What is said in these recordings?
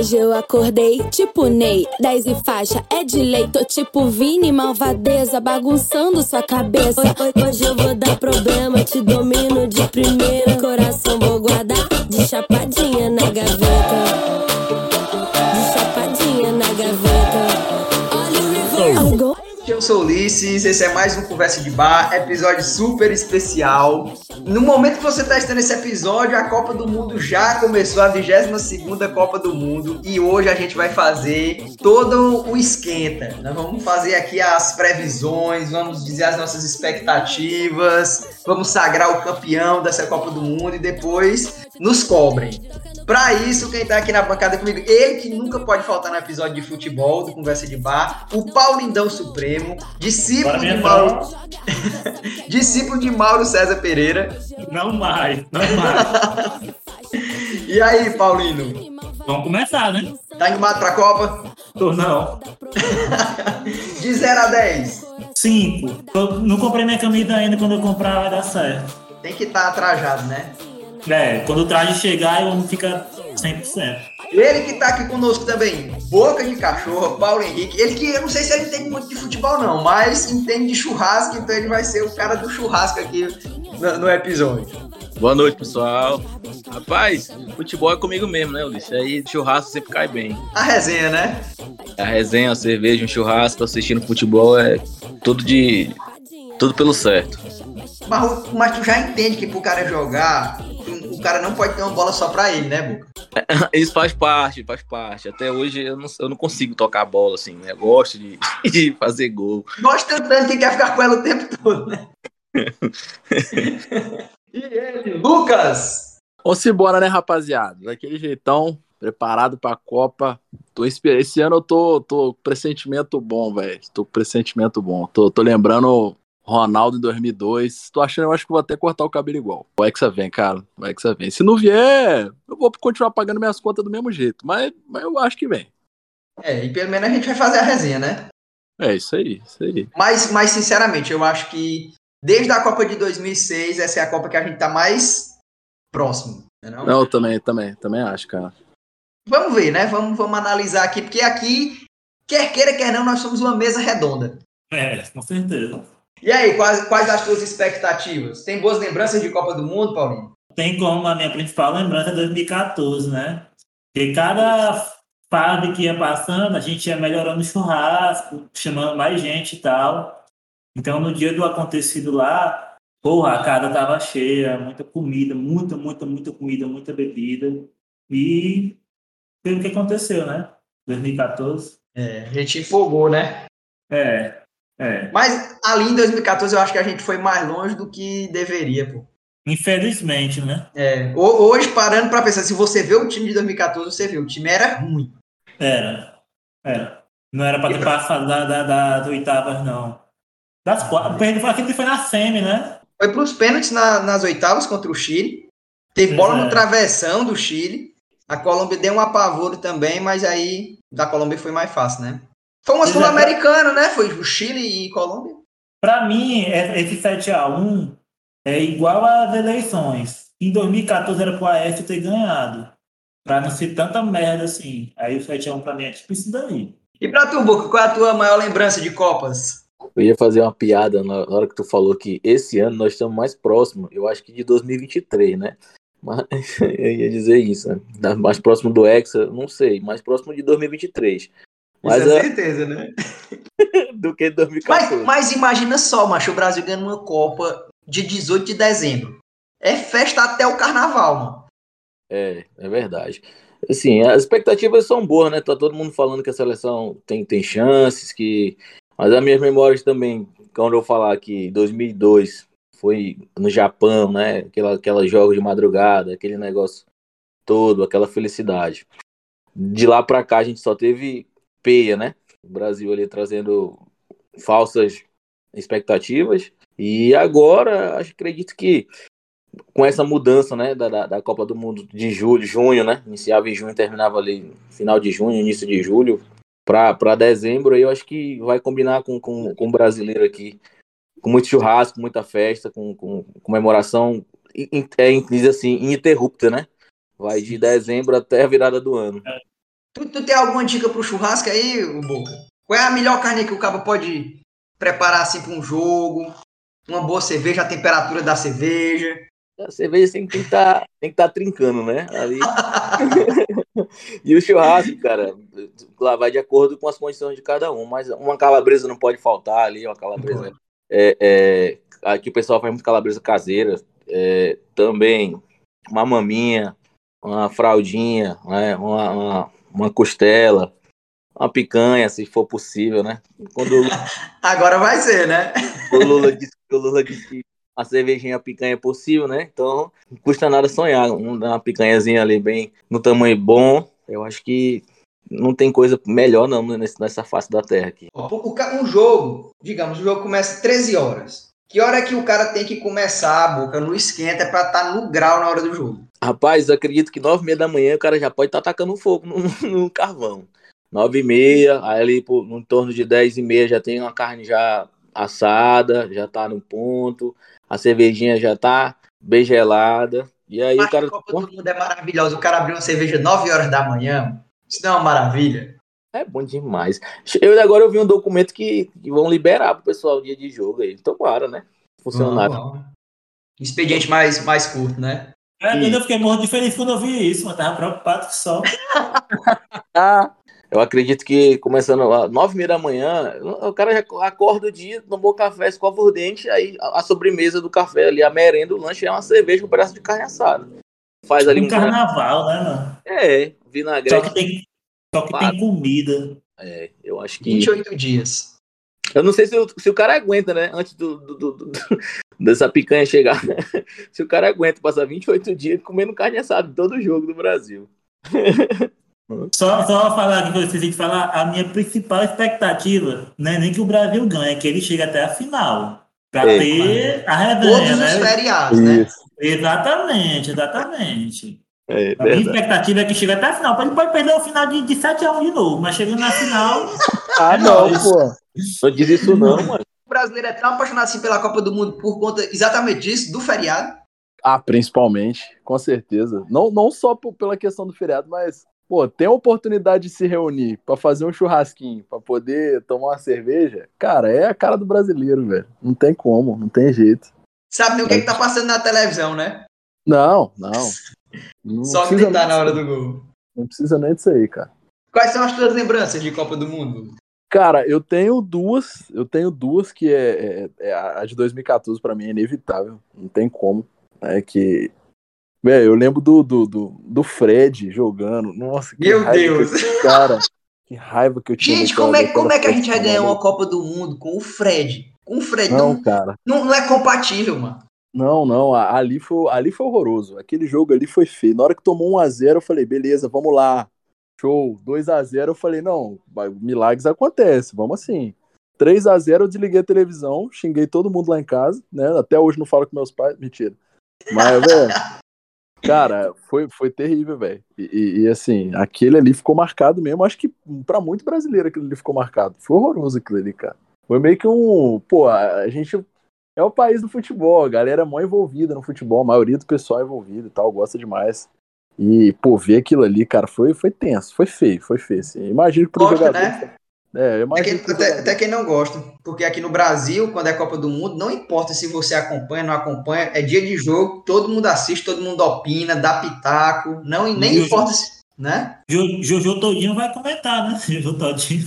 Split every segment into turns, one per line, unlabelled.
Hoje eu acordei tipo Ney, 10 e faixa, é de lei. Tô tipo Vini, malvadeza, bagunçando sua cabeça. Hoje eu vou dar problema, te domino de primeira. Coração vou guardar de chapadinha na gaveta.
Eu sou Ulisses, esse é mais um Conversa de Bar, episódio super especial. No momento que você está assistindo esse episódio, a Copa do Mundo já começou, a 22ª Copa do Mundo, e hoje a gente vai fazer todo o esquenta. Nós vamos fazer aqui as previsões, vamos dizer as nossas expectativas, vamos sagrar o campeão dessa Copa do Mundo e depois nos cobrem. Pra isso, quem tá aqui na bancada comigo, ele que nunca pode faltar no episódio de futebol, do Conversa de Bar, o Paulindão Supremo, discípulo
Bora,
de Mauro. discípulo de Mauro César Pereira.
Não mais, não mais.
E aí, Paulino?
Vamos começar, né?
Tá animado pra Copa?
Tô não.
De 0 a 10.
Cinco. Eu não comprei minha camisa ainda, quando eu comprar vai dar certo.
Tem que estar tá atrajado, né?
É, quando o traje chegar, eu fica 100%.
Ele que tá aqui conosco também, Boca de Cachorro, Paulo Henrique. Ele que, eu não sei se ele entende muito de futebol não, mas entende de churrasco, então ele vai ser o cara do churrasco aqui no, no episódio.
Boa noite, pessoal. Rapaz, futebol é comigo mesmo, né, Ulisses? Aí churrasco sempre cai bem.
A resenha, né?
A resenha, a cerveja, um churrasco, assistindo futebol é tudo de. tudo pelo certo.
Mas, mas tu já entende que pro cara jogar, o, cara não pode ter uma bola só pra ele, né, Boca?
Isso faz parte, faz parte. Até hoje eu não, eu não consigo tocar a bola assim, né? Eu gosto de, de fazer gol.
Gosta tanto que quer ficar com ela o tempo todo, né? e ele, Lucas!
Vamos embora, né, rapaziada? Daquele jeitão, preparado pra Copa. Tô. Esse ano eu tô, tô com pressentimento bom, velho. Tô com pressentimento bom. Tô, tô lembrando Ronaldo em 2002. Tô achando, eu acho que vou até cortar o cabelo igual. O Hexa vem, cara. O Hexa vem. Se não vier, eu vou continuar pagando minhas contas do mesmo jeito. Mas, mas eu acho que vem.
É, e pelo menos a gente vai fazer a resenha, né?
É isso aí, isso aí.
Mas, mas sinceramente, eu acho que desde a Copa de 2006, essa é a Copa que a gente tá mais próximo. Né não?
Não, eu também, também, também acho, cara.
Vamos ver, né? Vamos, vamos analisar aqui, porque aqui, quer queira, quer não, nós somos uma mesa redonda.
É, com certeza.
E aí, quais, quais as tuas expectativas? Tem boas lembranças de Copa do Mundo, Paulinho?
Tem como a minha principal lembrança é 2014, né? Porque cada fase que ia passando, a gente ia melhorando o churrasco, chamando mais gente e tal. Então, no dia do acontecido lá, porra, a casa tava cheia, muita comida, muita, muita, muita comida, muita bebida. E foi o que aconteceu, né? 2014.
É, a gente empolgou, né?
É, é.
Mas ali em 2014 eu acho que a gente foi mais longe do que deveria, pô.
Infelizmente, né?
É, hoje, parando pra pensar, se você vê o time de 2014, você vê, o time era ruim.
Era. Era. Não era pra ter passado da, da, das oitavas, não. Das quatro. Aquele foi na semi, né?
Foi pros pênaltis na, nas oitavas contra o Chile. Teve bola no travessão do Chile. A Colômbia deu um apavoro também, mas aí da Colômbia foi mais fácil, né? Foi uma sul-americana, né? Foi o Chile e Colômbia.
Para mim, esse 7x1 é igual às eleições. Em 2014 era pro AF ter ganhado. Pra não ser tanta merda assim. Aí o 7x1 pra mim é tipo isso daí.
E pra tu, Boca, qual é a tua maior lembrança de Copas?
Eu ia fazer uma piada na hora que tu falou que esse ano nós estamos mais próximos, eu acho que de 2023, né? Mas eu ia dizer isso, né? Mais próximo do Hexa, não sei, mais próximo de 2023.
Mas Isso é certeza, né?
do que 2014.
Mas, mas, imagina só, macho, o Brasil ganhando uma Copa de 18 de dezembro. É festa até o carnaval, mano.
É, é verdade. Assim, as expectativas são boas, né? Tá todo mundo falando que a seleção tem, tem chances, que... Mas as minhas memórias também, quando eu falar que 2002 foi no Japão, né? Aquela, aquela jogos de madrugada, aquele negócio todo, aquela felicidade. De lá pra cá a gente só teve peia, né? O Brasil ali trazendo falsas expectativas. E agora, acho, acredito que com essa mudança, né, da, da Copa do Mundo de julho, junho, né, iniciava em junho, terminava ali final de junho, início de julho, para dezembro, eu acho que vai combinar com, com, com o brasileiro aqui, com muito churrasco, muita festa, com, com comemoração, é, diz assim, ininterrupta, né? Vai de dezembro até a virada do ano.
Tu, tu tem alguma dica pro churrasco aí, o Boca? Qual é a melhor carne que o cabo pode preparar assim para um jogo? Uma boa cerveja, a temperatura da cerveja.
A cerveja tem que estar tem que tá trincando, né? Ali. e o churrasco, cara, lá vai de acordo com as condições de cada um, mas uma calabresa não pode faltar ali, uma calabresa. É, é, aqui o pessoal faz muito calabresa caseira, é, também uma maminha, uma fraldinha, né? uma, uma, uma costela, uma picanha, se for possível, né?
Quando Agora vai ser, né?
O Lula disse, o Lula disse que a cervejinha, a picanha é possível, né? Então, não custa nada sonhar. Uma picanhazinha ali bem no tamanho bom. Eu acho que não tem coisa melhor não nessa face da terra aqui.
Um jogo, digamos, o jogo começa 13 horas. Que hora é que o cara tem que começar a boca no esquenta para estar tá no grau na hora do jogo?
Rapaz, eu acredito que 9 e meia da manhã o cara já pode estar tá tacando fogo no, no, carvão. 9 e meia, aí ali por, no torno de 10 e meia já tem uma carne já assada, já tá no ponto a cervejinha já tá bem gelada. E aí
Mas
o cara. A
Copa do Mundo é maravilhosa. O cara abriu uma cerveja 9 horas da manhã. Isso não é uma maravilha.
É bom demais. Eu agora eu vi um documento que, que vão liberar pro pessoal o dia de jogo aí. Tomara, né? Funcionário.
Expediente mais, mais curto, né?
É, eu fiquei morto de feliz quando eu vi isso, mas tava preocupado só.
ah, eu acredito que começando às nove e meia da manhã, o cara já acorda o dia, tomou café, escova o dente, aí a, sobremesa do café ali, a merenda, o lanche é uma cerveja com um pedaço de carne assada.
Faz ali um, um carnaval, né, mano?
É, vinagrete.
Só que tem, só que tem comida.
É, eu acho que.
28 dias.
Eu não sei se o, se o cara aguenta, né? Antes do, do, do, do dessa picanha chegar. se o cara aguenta passar 28 dias comendo carne assada todo jogo do Brasil.
Só, só falar aqui que eu esqueci de falar, a minha principal expectativa não é nem que o Brasil ganhe, é que ele chegue até a final. Pra é, ter a revanha,
Todos
né?
os feriados, né?
Exatamente, exatamente. É, a minha expectativa é que chegue até a final. Ele pode perder o final de, de 7x1 de novo, mas chegando na final.
ah, não, pô. Não diz isso, não, mano.
Brasileiro é tão apaixonado assim pela Copa do Mundo por conta exatamente disso, do feriado.
Ah, principalmente, com certeza. Não, não só por, pela questão do feriado, mas pô, tem a oportunidade de se reunir para fazer um churrasquinho, para poder tomar uma cerveja, cara, é a cara do brasileiro, velho. Não tem como, não tem jeito.
Sabe nem o que, é que tá passando na televisão, né?
Não, não.
não Só gritar na hora do gol.
Não precisa nem disso aí, cara.
Quais são as tuas lembranças de Copa do Mundo?
Cara, eu tenho duas, eu tenho duas que é, é, é a de 2014 para mim é inevitável, não tem como, é que Velho, eu lembro do, do, do, do, Fred jogando. Nossa,
que Meu Deus!
Que cara, que raiva que eu tinha.
Gente, como é, como é que a gente vai ganhar uma Copa do Mundo com o Fred? Com o Fred
não, não cara.
Não, não é compatível, mano.
Não, não, ali foi, ali foi horroroso. Aquele jogo ali foi feio. Na hora que tomou 1x0, eu falei, beleza, vamos lá. Show. 2x0, eu falei, não, milagres acontecem, vamos assim. 3 a 0 eu desliguei a televisão, xinguei todo mundo lá em casa, né? Até hoje não falo com meus pais, mentira. Mas, velho, Cara, foi, foi terrível, velho. E, e, e, assim, aquele ali ficou marcado mesmo. Acho que para muito brasileiro aquele ali ficou marcado. Foi horroroso aquilo ali, cara. Foi meio que um. Pô, a gente é o país do futebol, a galera é mó envolvida no futebol, a maioria do pessoal é envolvido e tal, gosta demais. E, pô, ver aquilo ali, cara, foi, foi tenso, foi feio, foi feio. Assim. Imagino que pro
Gosta, jogador. Né? É, até, quem, até, até, quem não gosta, porque aqui no Brasil, quando é Copa do Mundo, não importa se você acompanha, não acompanha, é dia de jogo, todo mundo assiste, todo mundo opina, dá pitaco, não e nem importa se, né?
Jojo Todinho vai comentar, né? Jojo Todinho.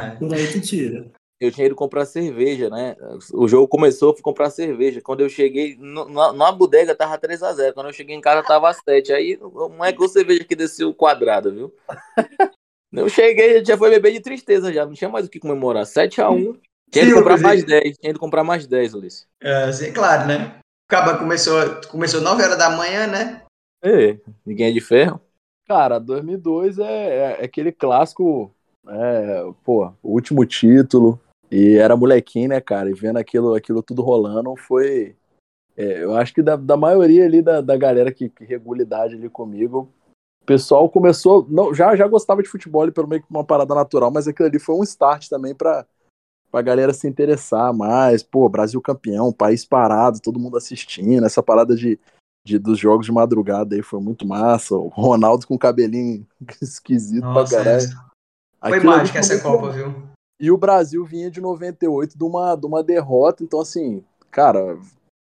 É, é. Por aí tu tira.
Eu tinha ido comprar cerveja, né? O jogo começou, fui comprar cerveja. Quando eu cheguei, na, na bodega tava 3x0. Quando eu cheguei em casa, tava 7. Aí não é com cerveja que desceu quadrado, viu? Eu cheguei, já foi beber de tristeza já, não tinha mais o que comemorar. 7x1. Tinha de comprar mais 10, tinha de comprar mais 10, Ulisses.
É, sim, claro, né? Acaba começou, começou 9 horas da manhã, né?
É, ninguém é de ferro.
Cara, 2002 é, é, é aquele clássico, é, pô, o último título. E era molequinho, né, cara? E vendo aquilo, aquilo tudo rolando foi. É, eu acho que da, da maioria ali da, da galera que, que regula idade ali comigo, pessoal começou, não, já já gostava de futebol pelo meio que uma parada natural, mas aquilo ali foi um start também para a galera se interessar mais. Pô, Brasil campeão, país parado, todo mundo assistindo, essa parada de, de, dos jogos de madrugada aí foi muito massa. O Ronaldo com cabelinho esquisito
Nossa,
pra caralho.
é. Foi mágica essa Copa, viu?
E o Brasil vinha de 98 de uma, de uma derrota, então assim, cara,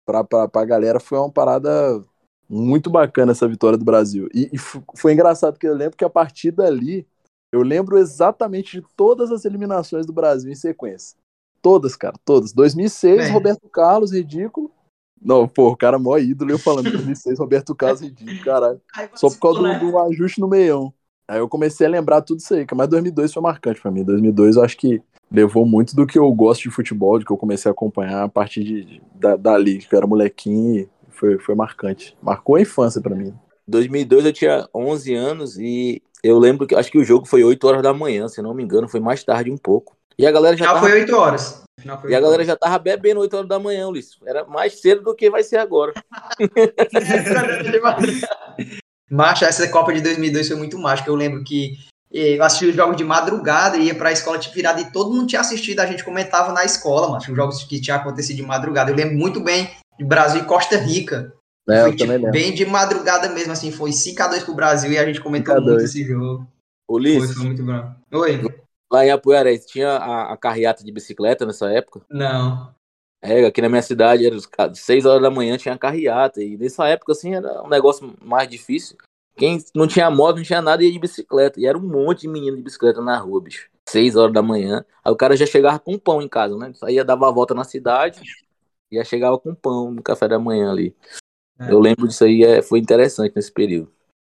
pra, pra, pra galera foi uma parada muito bacana essa vitória do Brasil. E, e foi engraçado porque eu lembro que a partir dali, eu lembro exatamente de todas as eliminações do Brasil em sequência. Todas, cara, todas. 2006,
É.
Roberto Carlos, ridículo. Não, pô, o cara é mó ídolo, eu falando 2006, Roberto Carlos, ridículo, caralho. Só por causa do, do ajuste no meião. Aí eu comecei a lembrar tudo isso aí, mas 2002 foi marcante pra mim. 2002 eu acho que levou muito do que eu gosto de futebol, do que eu comecei a acompanhar a partir de, de- da, dali, que eu era molequinho e foi, foi marcante. Marcou a infância pra mim.
2002 eu tinha 11 anos e eu lembro que acho que o jogo foi 8 horas da manhã, se não me engano, foi mais tarde um pouco. E a galera já
Final
tava,
foi 8 horas.
E a
8
galera
horas.
já tava bebendo 8 horas da manhã, Ulisses. Era mais cedo do que vai ser agora.
Macho, essa Copa de 2002 foi muito mágica. Eu lembro que eh, eu assisti os jogos de madrugada, ia pra escola tipo virada e todo mundo tinha assistido. A gente comentava na escola, macho, os jogos que tinham acontecido de madrugada. Eu lembro muito bem de Brasil e Costa Rica.
É,
foi
eu
tipo,
também lembro.
bem de madrugada mesmo, assim. Foi 5x2 pro Brasil e a gente comentou
5 a 2.
muito esse jogo. Foi,
Ulisses,
foi muito bom. Oi?
lá em Apuiarés, tinha a, a carreata de bicicleta nessa época.
Não.
É, aqui na minha cidade, era os 6 horas da manhã tinha carreata. E nessa época, assim, era um negócio mais difícil. Quem não tinha moto, não tinha nada, ia de bicicleta. E era um monte de menino de bicicleta na rua, bicho. 6 horas da manhã. Aí o cara já chegava com pão em casa, né? Saía, dava a volta na cidade. E já chegava com pão no café da manhã ali.
É.
Eu lembro disso aí, é, foi interessante nesse período.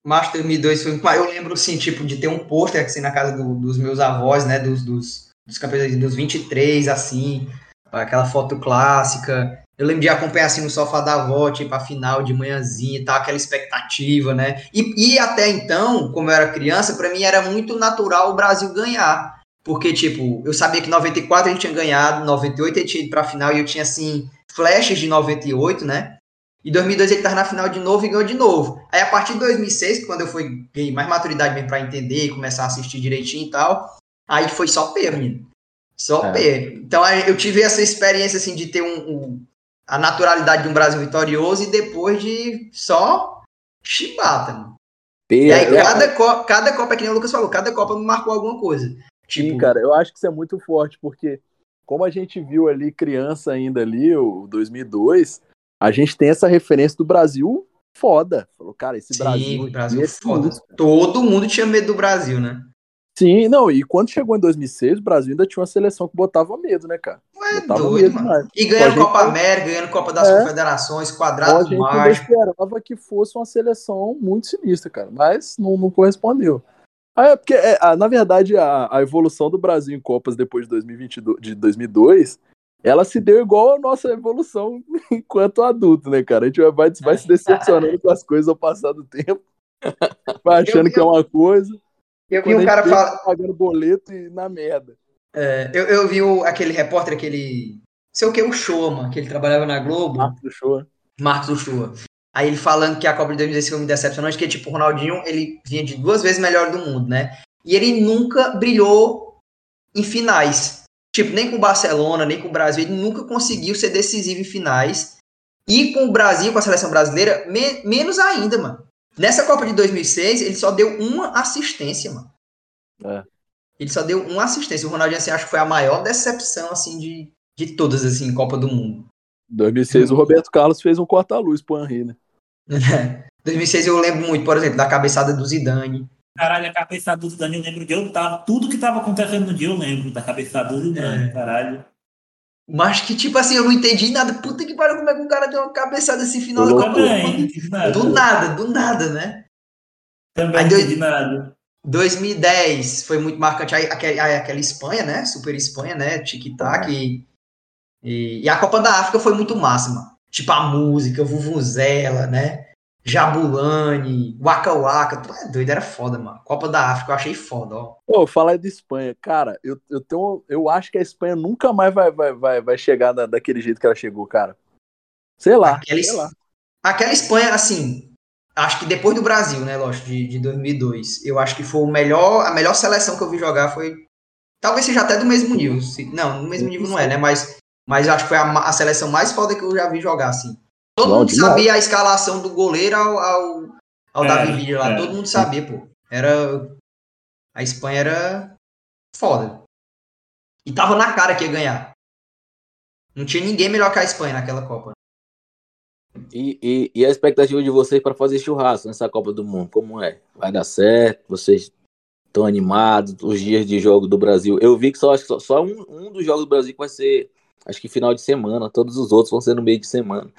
Março de 2002 foi. Eu lembro, assim, tipo, de ter um pôster assim, na casa do- dos meus avós, né? Dos, dos, dos campeões dos 23, assim. Aquela foto clássica. Eu lembro de acompanhar, assim, no sofá da avó, tipo, a final de manhãzinha e tal, aquela expectativa, né? E, e até então, como eu era criança, pra mim era muito natural o Brasil ganhar. Porque, tipo, eu sabia que em 94 a gente tinha ganhado, 98 a gente tinha ido pra final e eu tinha, assim, flashes de 98, né? E 2002 ele tava na final de novo e ganhou de novo. Aí a partir de 2006, quando eu fui ganhei mais maturidade mesmo pra entender e começar a assistir direitinho e tal, aí foi só P, menino. Só
É.
P. Então eu tive essa experiência assim de ter um, um- a naturalidade de um Brasil vitorioso e depois de só chibata, mano. E aí
é,
cada, co- cada Copa, é que nem o Lucas falou, cada Copa me marcou alguma coisa. Tipo,
Sim, cara, eu acho que isso é muito forte, porque como a gente viu ali criança ainda ali, o 2002, a gente tem essa referência do Brasil foda. Falou, cara, esse
sim,
Brasil,
Brasil
é
foda.
sinistro.
Todo mundo tinha medo do Brasil, né?
Sim, não, e quando chegou em 2006, o Brasil ainda tinha uma seleção que botava medo, né, cara?
Ué,
Botava
doido,
medo
mano. E ganhando
A gente-
Copa América, ganhando Copa das
É.
Confederações,
a
quadrado
gente ainda
mágico.
esperava que fosse uma seleção muito sinistra, cara, mas não, não correspondeu. Ah, é porque, é, ah, na verdade, a, a evolução do Brasil em Copas depois de, 2022, de 2002, ela se deu igual a nossa evolução enquanto adulto, né, cara? A gente vai, vai, se decepcionando com as coisas ao passar do tempo, vai achando
Eu-
que é uma coisa,
Eu vi um cara falar.
tá pagando boleto e na merda.
É, eu, eu vi o- aquele repórter, aquele. Sei o que, o Showman, que ele trabalhava na Globo,
Marcos do show.
Marcos Uchoa. Aí ele falando que a Copa de 2016 foi muito decepcionante, que tipo, o Ronaldinho, ele vinha de duas vezes melhor do mundo, né? E ele nunca brilhou em finais. Tipo, nem com o Barcelona, nem com o Brasil, ele nunca conseguiu ser decisivo em finais. E com o Brasil, com a seleção brasileira, me- menos ainda, mano. Nessa Copa de 2006, ele só deu uma assistência, mano.
É.
Ele só deu uma assistência. O Ronaldinho, assim, acho que foi a maior decepção, assim, de, de todas, assim, em Copa do Mundo.
Em 2006, o Roberto Carlos fez um corta-luz pro Henry, né?
2006 eu lembro muito, por exemplo, da cabeçada do Zidane.
Caralho, a cabeçada do Zidane, eu lembro de eu tava. Tudo que tava acontecendo no dia eu lembro da cabeçada do Zidane,
É.
caralho.
Mas que, tipo assim, eu não entendi nada. Puta que pariu, como é que um cara deu uma cabeçada assim, final
Eu
Copa do
nada.
Do nada, do nada, né?
Também
Aí
não
dois-
entendi nada.
2010 foi muito marcante. Aí, aí aquela Espanha, né? Super Espanha, né? Tic-tac. E, e, e a Copa da África foi muito mano. Tipo a música, Vuvuzela, né? Jabulani, Waka Waka. Tu é doido, era foda, mano. Copa da África eu achei foda, ó.
Pô, falar de Espanha, cara, eu, eu tenho. Eu acho que a Espanha nunca mais vai, vai, vai, vai chegar da- daquele jeito que ela chegou, cara. Sei lá.
Aquela,
sei lá.
aquela Espanha, assim, acho que depois do Brasil, né, lógico, de, de 2002, eu acho que foi o melhor, a melhor seleção que eu vi jogar foi, talvez seja até do mesmo nível, se- não, no mesmo nível não é, né, mas, mas eu acho que foi a, a seleção mais foda que eu já vi jogar, assim. Todo
Bom
mundo
demais.
sabia a escalação do goleiro ao, ao, ao
É,
Davi Villa lá.
é.
Todo mundo sabia, pô. Era. A Espanha era foda. E tava na cara que ia ganhar. Não tinha ninguém melhor que a Espanha naquela Copa.
E, e, e a expectativa de vocês para fazer churrasco nessa Copa do Mundo, como é? Vai dar certo? Vocês estão animados? Os dias de jogo do Brasil? Eu vi que só, acho que só, só um, um dos jogos do Brasil vai ser, acho que final de semana. Todos os outros vão ser no meio de semana.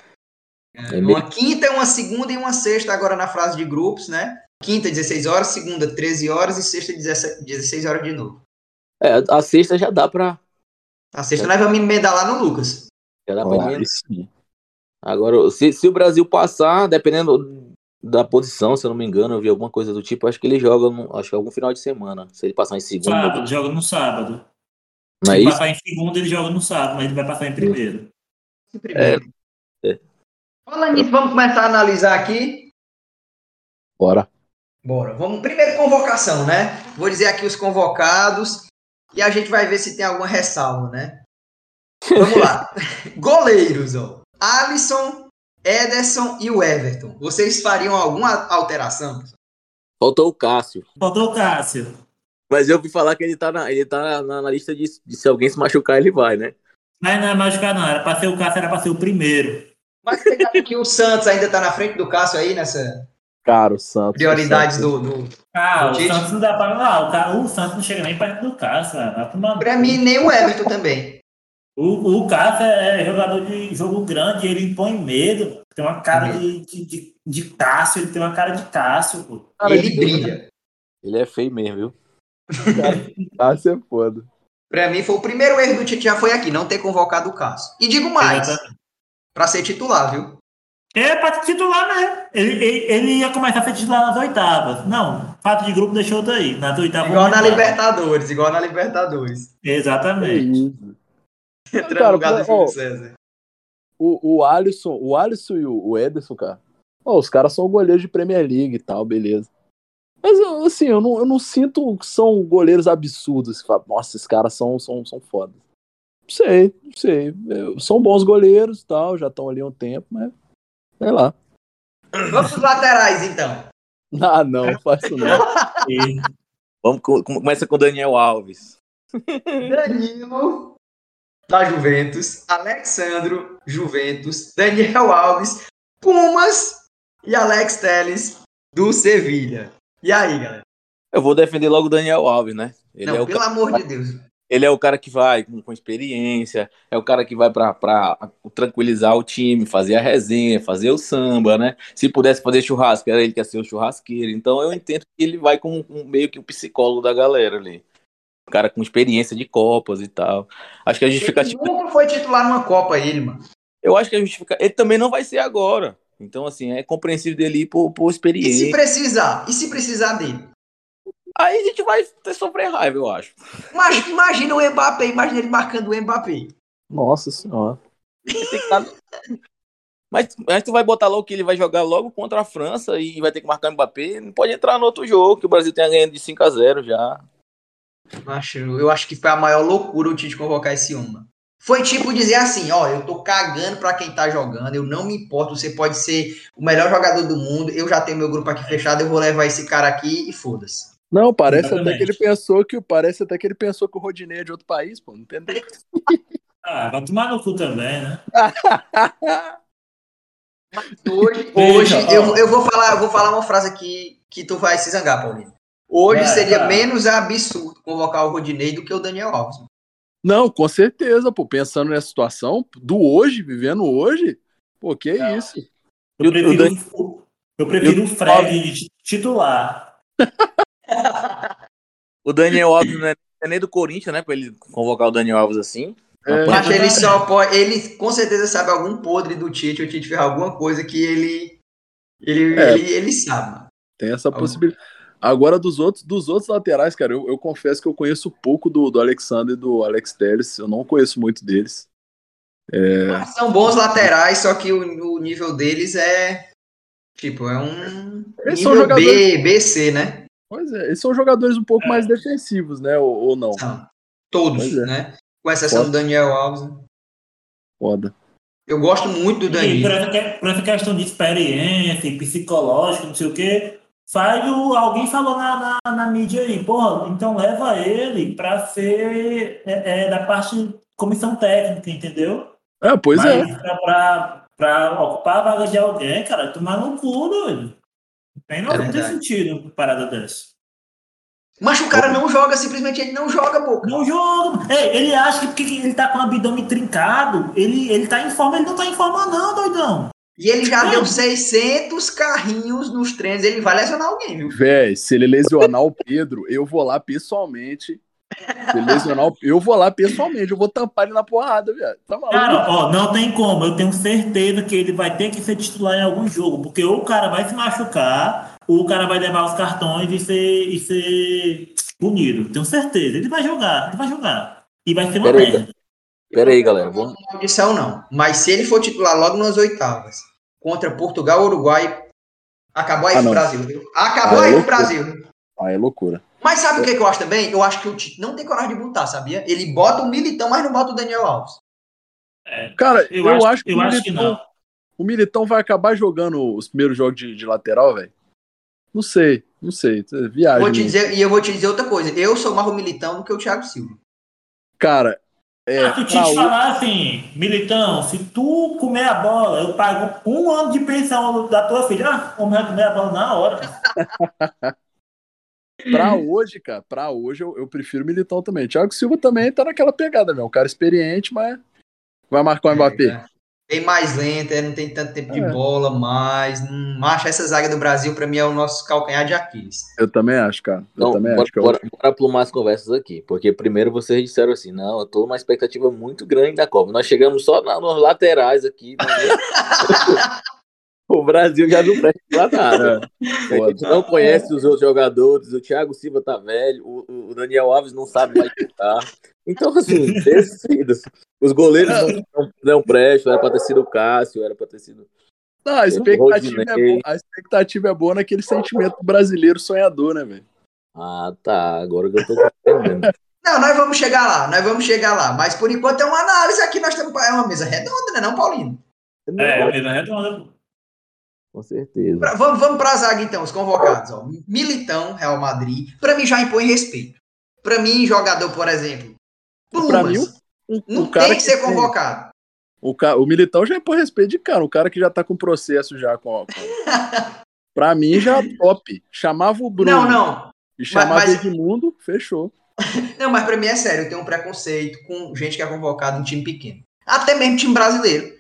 É
Uma quinta, uma segunda e uma sexta agora na fase de grupos, né? Quinta, 16 horas, segunda, 13 horas e sexta, 17 16 horas de novo.
É, a sexta já dá pra.
A sexta nós vamos emendar lá no Lucas.
Já dá pra emendar. Agora, se, se o Brasil passar, dependendo da posição, se eu não me engano, eu vi alguma coisa do tipo, acho que ele joga, no- acho que algum final de semana. Se ele passar em segundo,
Sábado, joga no sábado.
não é
Se
isso?
passar em segundo, ele joga no sábado, mas ele vai passar em primeiro.
Primeiro.
É.
Falando nisso, vamos começar a analisar aqui.
Bora.
Bora. Vamos primeiro convocação, né? Vou dizer aqui os convocados e a gente vai ver se tem alguma ressalva, né? Vamos lá. Goleiros, ó. Alisson, Ederson e o Everton. Vocês fariam alguma alteração?
Faltou o Cássio.
Faltou o Cássio.
Mas eu ouvi falar que ele tá na, ele tá na, na lista de, de se alguém se machucar, ele vai, né?
Mas não é machucar, não. Era pra ser o Cássio, era pra ser o primeiro.
Mas você acha que o Santos ainda tá na frente do Cássio aí nessa
Cara, o Santos.
prioridades
o Santos.
do, do...
Ah, o? Santos não dá pra. Ah, o, o Santos não chega nem perto do Cássio, no
Pra
cu.
mim, nem o Everton também.
O, o Cássio é jogador de jogo grande, ele impõe medo. Tem uma cara de, de, de, de Cássio, ele tem uma cara de Cássio, pô.
Cara,
ele
ele-
brilha.
Ele é feio mesmo, viu?
Cássio é foda.
Pra mim, foi o primeiro erro do Tite já foi aqui, não ter convocado o Cássio. E digo mais,
Exatamente.
Pra ser titular, viu?
É pra titular mesmo. Ele, ele, ele ia começar a ser titular nas oitavas. Não, fato de grupo deixou daí. Nas oitavas.
Igual na. Libertadores, igual na Libertadores.
É
Exatamente.
isso.
Entrando
Cara,
do
ó. O, o Alisson, o Alisson e o, o Ederson, cara. ó, os caras são goleiros de Premier League e tal, beleza. Mas assim, eu não, eu não sinto que são goleiros absurdos. Nossa, esses caras são, são, são foda. Não sei, não sei. São bons goleiros e tal, já estão ali há um tempo, mas. Sei lá.
Vamos pros laterais, então.
Ah, não, não isso não.
E-
Vamos com, com- começa com o Daniel Alves.
Danilo, da Juventus. Alexandro, Juventus. Daniel Alves, Pumas. E Alex Teles, do Sevilha. E aí, galera?
Eu vou defender logo o Daniel Alves, né? Ele,
não,
é, o,
pelo
ca-
amor de Deus.
Ele é o cara que vai com, com experiência, é o cara que vai pra tranquilizar o time, fazer a resenha, fazer o samba, né? Se pudesse fazer churrasco, era ele que ia ser o churrasqueiro. Então eu entendo que ele vai como um- meio que o psicólogo da galera ali. Um cara com experiência de Copas e tal. Acho que a
Ele
justificativa.
nunca foi titular numa Copa, ele, mano.
Eu acho que a justificativa. Ele também não vai ser agora. Então, assim, é compreensível dele ir por, por
E se
experiência.
precisar? E se precisar dele?
Aí a gente vai ter sofrer raiva, eu acho.
Imagina, imagina o Mbappé, imagina ele marcando o Mbappé.
Nossa senhora.
Tem que estar- Mas, mas tu vai botar logo que ele vai jogar logo contra a França e vai ter que marcar o Mbappé. Não pode entrar no outro jogo, que o Brasil tenha ganhando de 5 a 0 já.
Acho, eu acho que foi a maior loucura o Tite convocar esse homem. mano. Foi tipo dizer assim, ó, eu tô cagando pra quem tá jogando, eu não me importo, você pode ser o melhor jogador do mundo, eu já tenho meu grupo aqui fechado, eu vou levar esse cara aqui e foda-se.
Não, parece até
Exatamente.
que ele pensou que parece até que ele pensou que o Rodinei é de outro país, pô. Não entendeu?
Ah, vai tomar no cu também, né?
Hoje, hoje eu, eu vou falar, eu vou falar uma frase aqui que tu vai se zangar, Paulinho. Hoje
Vai,
seria
vai.
menos absurdo convocar o Rodinei do que o Daniel Alves. mano.
Não, com certeza, pô. Pensando nessa situação, do hoje, vivendo hoje, pô, que
Não.
isso?
Eu prefiro, eu prefiro o Fred de titular.
O Daniel Alves não é é nem do Corinthians, né? Pra ele convocar o Daniel Alves assim.
É,
ele só pode. Ele com certeza sabe algum podre do Tite, o Tite fez alguma coisa que ele. Ele,
É.
ele, ele sabe.
tem essa
Algum-
possibilidade. Agora, dos outros, dos outros laterais, cara, eu, eu confesso que eu conheço pouco do, do Alexander e do Alex Telles. Eu não conheço muito deles. É,
São bons laterais, só que o, o nível deles é. Tipo, é um.
Eles são
Nível
jogadores-
B, BC, né?
Pois é, eles são jogadores um pouco mais defensivos, né? Ou, ou não?
São. Todos,
é.
né? Com exceção do
Foda.
Daniel Alves.
Foda.
Eu gosto muito do
E
Danilo.
por essa, que- por essa questão de experiência, e psicológica, não sei o quê, faz o. Alguém falou na, na, na mídia aí, porra, então leva ele para ser é, é, da parte comissão técnica, entendeu?
É, pois é.
Mas pra, pra, pra ocupar a vaga de alguém, cara, tomar no cu, doido. Não tem, não,
É
não tem sentido uma parada dessa.
Mas o cara não joga, simplesmente ele não joga, boca.
Não joga. Ei, ele acha que porque ele tá com o abdômen trincado, ele, ele tá em forma, ele não tá em forma, não, doidão.
E ele já
Não.
deu 600 carrinhos nos treinos. Ele vai lesionar alguém, viu?
Véi, se ele lesionar o Pedro, eu vou lá pessoalmente. Se lesionar o... Eu vou lá pessoalmente, eu vou tampar ele na porrada, velho. Tá?
Cara, ó, não tem como. Eu tenho certeza que ele vai ter que ser titular em algum jogo, porque ou o cara vai se machucar, ou o cara vai levar os cartões e ser, e ser punido. Tenho certeza. Ele vai jogar, ele vai jogar. E vai ser uma
Peraí,
merda.
Pera aí, galera. Vamos...
Maldição não. Mas se ele for titular logo nas oitavas contra Portugal Uruguai, acabou aí
Ah,
pro
não.
Brasil, viu? Acabou
Ah,
aí pro
loucura.
Brasil.
Ah, é loucura.
Mas sabe o que, que eu acho também? Eu acho que o Tite não tem coragem de botar, sabia? Ele bota o Militão, mas não bota o Daniel Alves.
Cara,
Eu,
eu,
acho,
acho, que,
eu
o,
acho que
Militão,
não.
o Militão vai acabar jogando os primeiros jogos de, de lateral, velho. Não sei, não sei. Viagem.
Vou te dizer, e eu vou te dizer outra coisa. Eu sou mais o Militão do que o Thiago Silva.
Cara, é.
Ah, se o Tite
o-
falar assim, Militão, se tu comer a bola, eu pago um ano de pensão da tua filha. Ah, comer a bola na hora.
Pra hoje, cara, pra hoje eu, eu prefiro Militão também. Thiago Silva também tá naquela pegada, meu. Um cara experiente, mas vai marcar o Mbappé.
É, Bem mais lento, é, não tem tanto tempo de
É.
bola, mas hum, acho essa zaga do Brasil, pra mim, é o nosso calcanhar de Aquiles.
Eu também acho, cara. Eu
Então,
também
bora,
acho que é o-
bora, bora plumar as conversas aqui. Porque primeiro vocês disseram assim, não, eu tô numa expectativa muito grande da Copa. Nós chegamos só na, nos laterais aqui. o Brasil já não presta pra nada.
É.
A gente não conhece os outros jogadores, o Thiago Silva tá velho, o, o Daniel Alves não sabe mais chutar. Então, assim, decidas. Os goleiros não, não, não prestam, era pra ter sido o Cássio, era pra ter sido.
Não, a expectativa, é boa, a expectativa é boa naquele sentimento brasileiro sonhador, né, velho?
Ah, tá, agora que eu tô entendendo.
Não, nós vamos chegar lá, nós vamos chegar lá. Mas por enquanto é uma análise aqui, nós estamos. É uma mesa redonda, né, não, Paulinho?
É, a mesa redonda.
Com certeza.
Pra- vamos, vamos pra zaga então, os convocados. Ó. Militão, Real Madrid. Pra mim já impõe respeito. Pra mim, jogador, por exemplo. Plumas,
mim, Um,
não
cara
tem que ser convocado.
O, ca... o Militão já por respeito de cara, o cara que já tá com processo já com. com... pra mim já top. Chamava o Bruno
Não, não.
e chamava
mas-
Edmundo, fechou.
Não, mas pra mim é sério, eu tenho um preconceito com gente que é convocado em time pequeno. Até mesmo time brasileiro.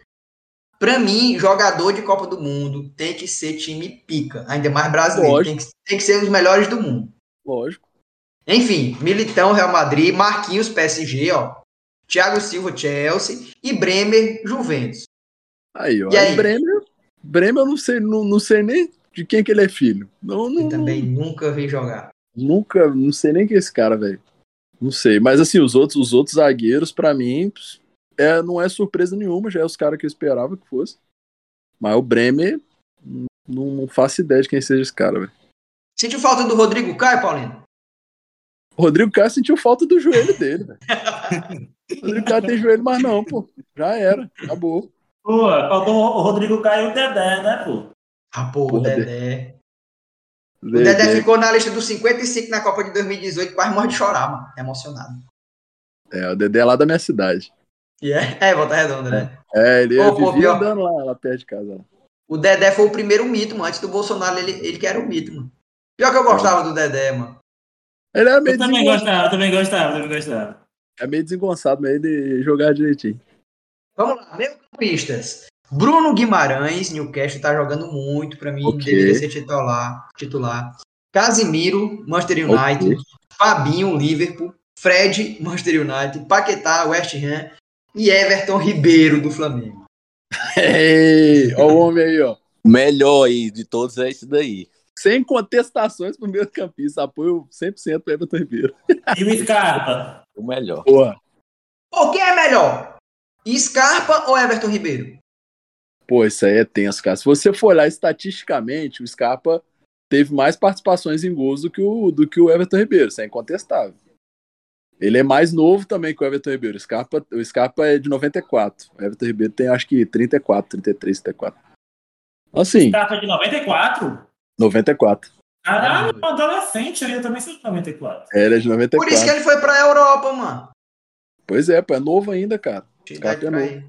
Pra mim, jogador de Copa do Mundo tem que ser time pica, ainda mais brasileiro. Tem que, tem que ser os melhores do mundo.
Lógico.
Enfim, Militão, Real Madrid, Marquinhos, PSG, ó. Thiago Silva, Chelsea e Bremer, Juventus.
Aí, ó.
E aí?
Bremer, Bremer eu não sei, não, não sei nem de quem que ele é filho. Não, não,
Eu também nunca vi jogar.
Nunca, não sei nem quem é esse cara, velho. Não sei, mas assim, os outros, os outros zagueiros, pra mim, é, não é surpresa nenhuma, já é os caras que eu esperava que fosse. Mas o Bremer, não, não faço ideia de quem seja esse cara, velho.
Sentiu falta do Rodrigo Caio, Paulino?
O Rodrigo Caio sentiu falta do joelho dele, velho. O Rodrigo Caio tem joelho, mas não, pô. Já era, acabou.
Pô, faltou o Rodrigo Caio e o Dedé, né, pô?
Ah, pô, o
Porra,
Dedé. O Dedé
Dedé.
ficou na lista dos 55 na Copa de 2018, quase morre de chorar, mano. Emocionado.
É, o Dedé é lá da minha cidade.
E é, é, volta redonda, né?
É, ele
Pô, pô, pior.
andando lá, lá perto de casa. Lá.
O Dedé foi o primeiro mito, mano. Antes do Bolsonaro, ele, ele que era o mito, mano. Pior que eu gostava do Dedé, mano.
Ele é meio
Eu também gostava, eu também gostava, eu também gostava.
é meio desengonçado, mas ele jogava direitinho.
Vamos lá, meio campistas. Bruno Guimarães, Newcastle, tá jogando muito. Pra mim,
Ok.
deveria ser titular. titular. Casimiro, Manchester United. Fabinho, Liverpool. Fred, Manchester United. Paquetá, West Ham. E Everton Ribeiro, do Flamengo.
Ei, ó o homem aí, ó.
O melhor aí de todos é esse daí.
Sem contestações pro meio campista. Apoio 100% pro Everton Ribeiro.
E o Scarpa?
O melhor.
Porra.
Pô, quem é melhor? Scarpa ou Everton Ribeiro?
Pô, isso aí é tenso, cara. Se você for olhar estatisticamente, o Scarpa teve mais participações em gols do que o, do que o Everton Ribeiro. Isso é incontestável. Ele é mais novo também que o Everton Ribeiro. O Scarpa, o Scarpa é de 94. O Everton Ribeiro tem acho que 34, 33, 34. Assim,
Scarpa de 94?
94.
Caralho, um adolescente, eu também sou de 94.
Ele é de
Por
94.
isso que ele foi pra Europa, mano.
Pois é, pô, é novo ainda, cara.
Idade
Scarpa é novo.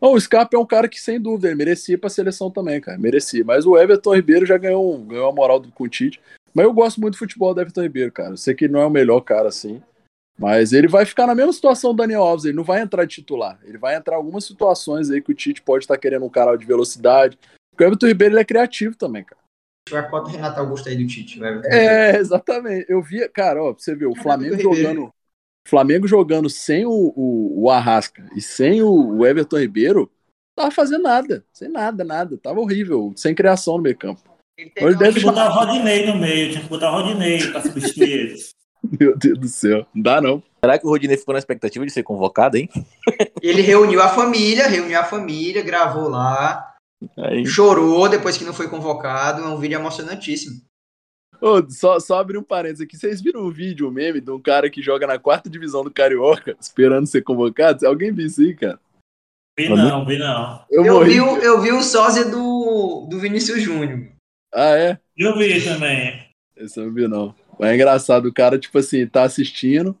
Não, o Scarpa é um cara que, sem dúvida, ele merecia pra seleção também, cara. Merecia. Mas o Everton Ribeiro já ganhou, ganhou a moral do com o Tite. Mas eu gosto muito do futebol do Everton Ribeiro, cara. Eu sei que ele não é o melhor cara assim. Mas ele vai ficar na mesma situação do Daniel Alves. Ele não vai entrar de titular. Ele vai entrar em algumas situações aí que o Tite pode estar querendo um cara de velocidade. Porque o Everton Ribeiro ele é criativo também, cara.
Foi a cota Renato Augusto aí do Tite. vai.
É, exatamente. Eu via, cara, ó, pra você ver, o Flamengo
Ribeiro.
jogando. Flamengo jogando sem o, o, o Arrasca e sem o, o Everton Ribeiro, tava fazendo nada. Sem nada, nada. Tava horrível, sem criação no meio campo.
Ele
Ele
teve
deve
Tinha que botar o Rodinei no meio, tinha que botar o Rodinei pra substituir ele.
Meu Deus do céu. Não dá, não.
Será que o Rodinei ficou na expectativa de ser convocado, hein?
Ele reuniu a família, reuniu a família, gravou lá,
Aí,
chorou depois que não foi convocado. É um vídeo emocionantíssimo.
Ô, só, só abrir um parênteses aqui. Vocês viram um vídeo, um meme de um cara que joga na quarta divisão do Carioca, esperando ser convocado? Alguém viu isso aí, cara?
Vi não, vi não.
Eu,
Eu
morri.
vi, o- eu vi o sósia do, do Vinícius Júnior.
Ah, é?
Eu vi também.
Esse eu não vi, não. Mas é engraçado, o cara, tipo assim, tá assistindo,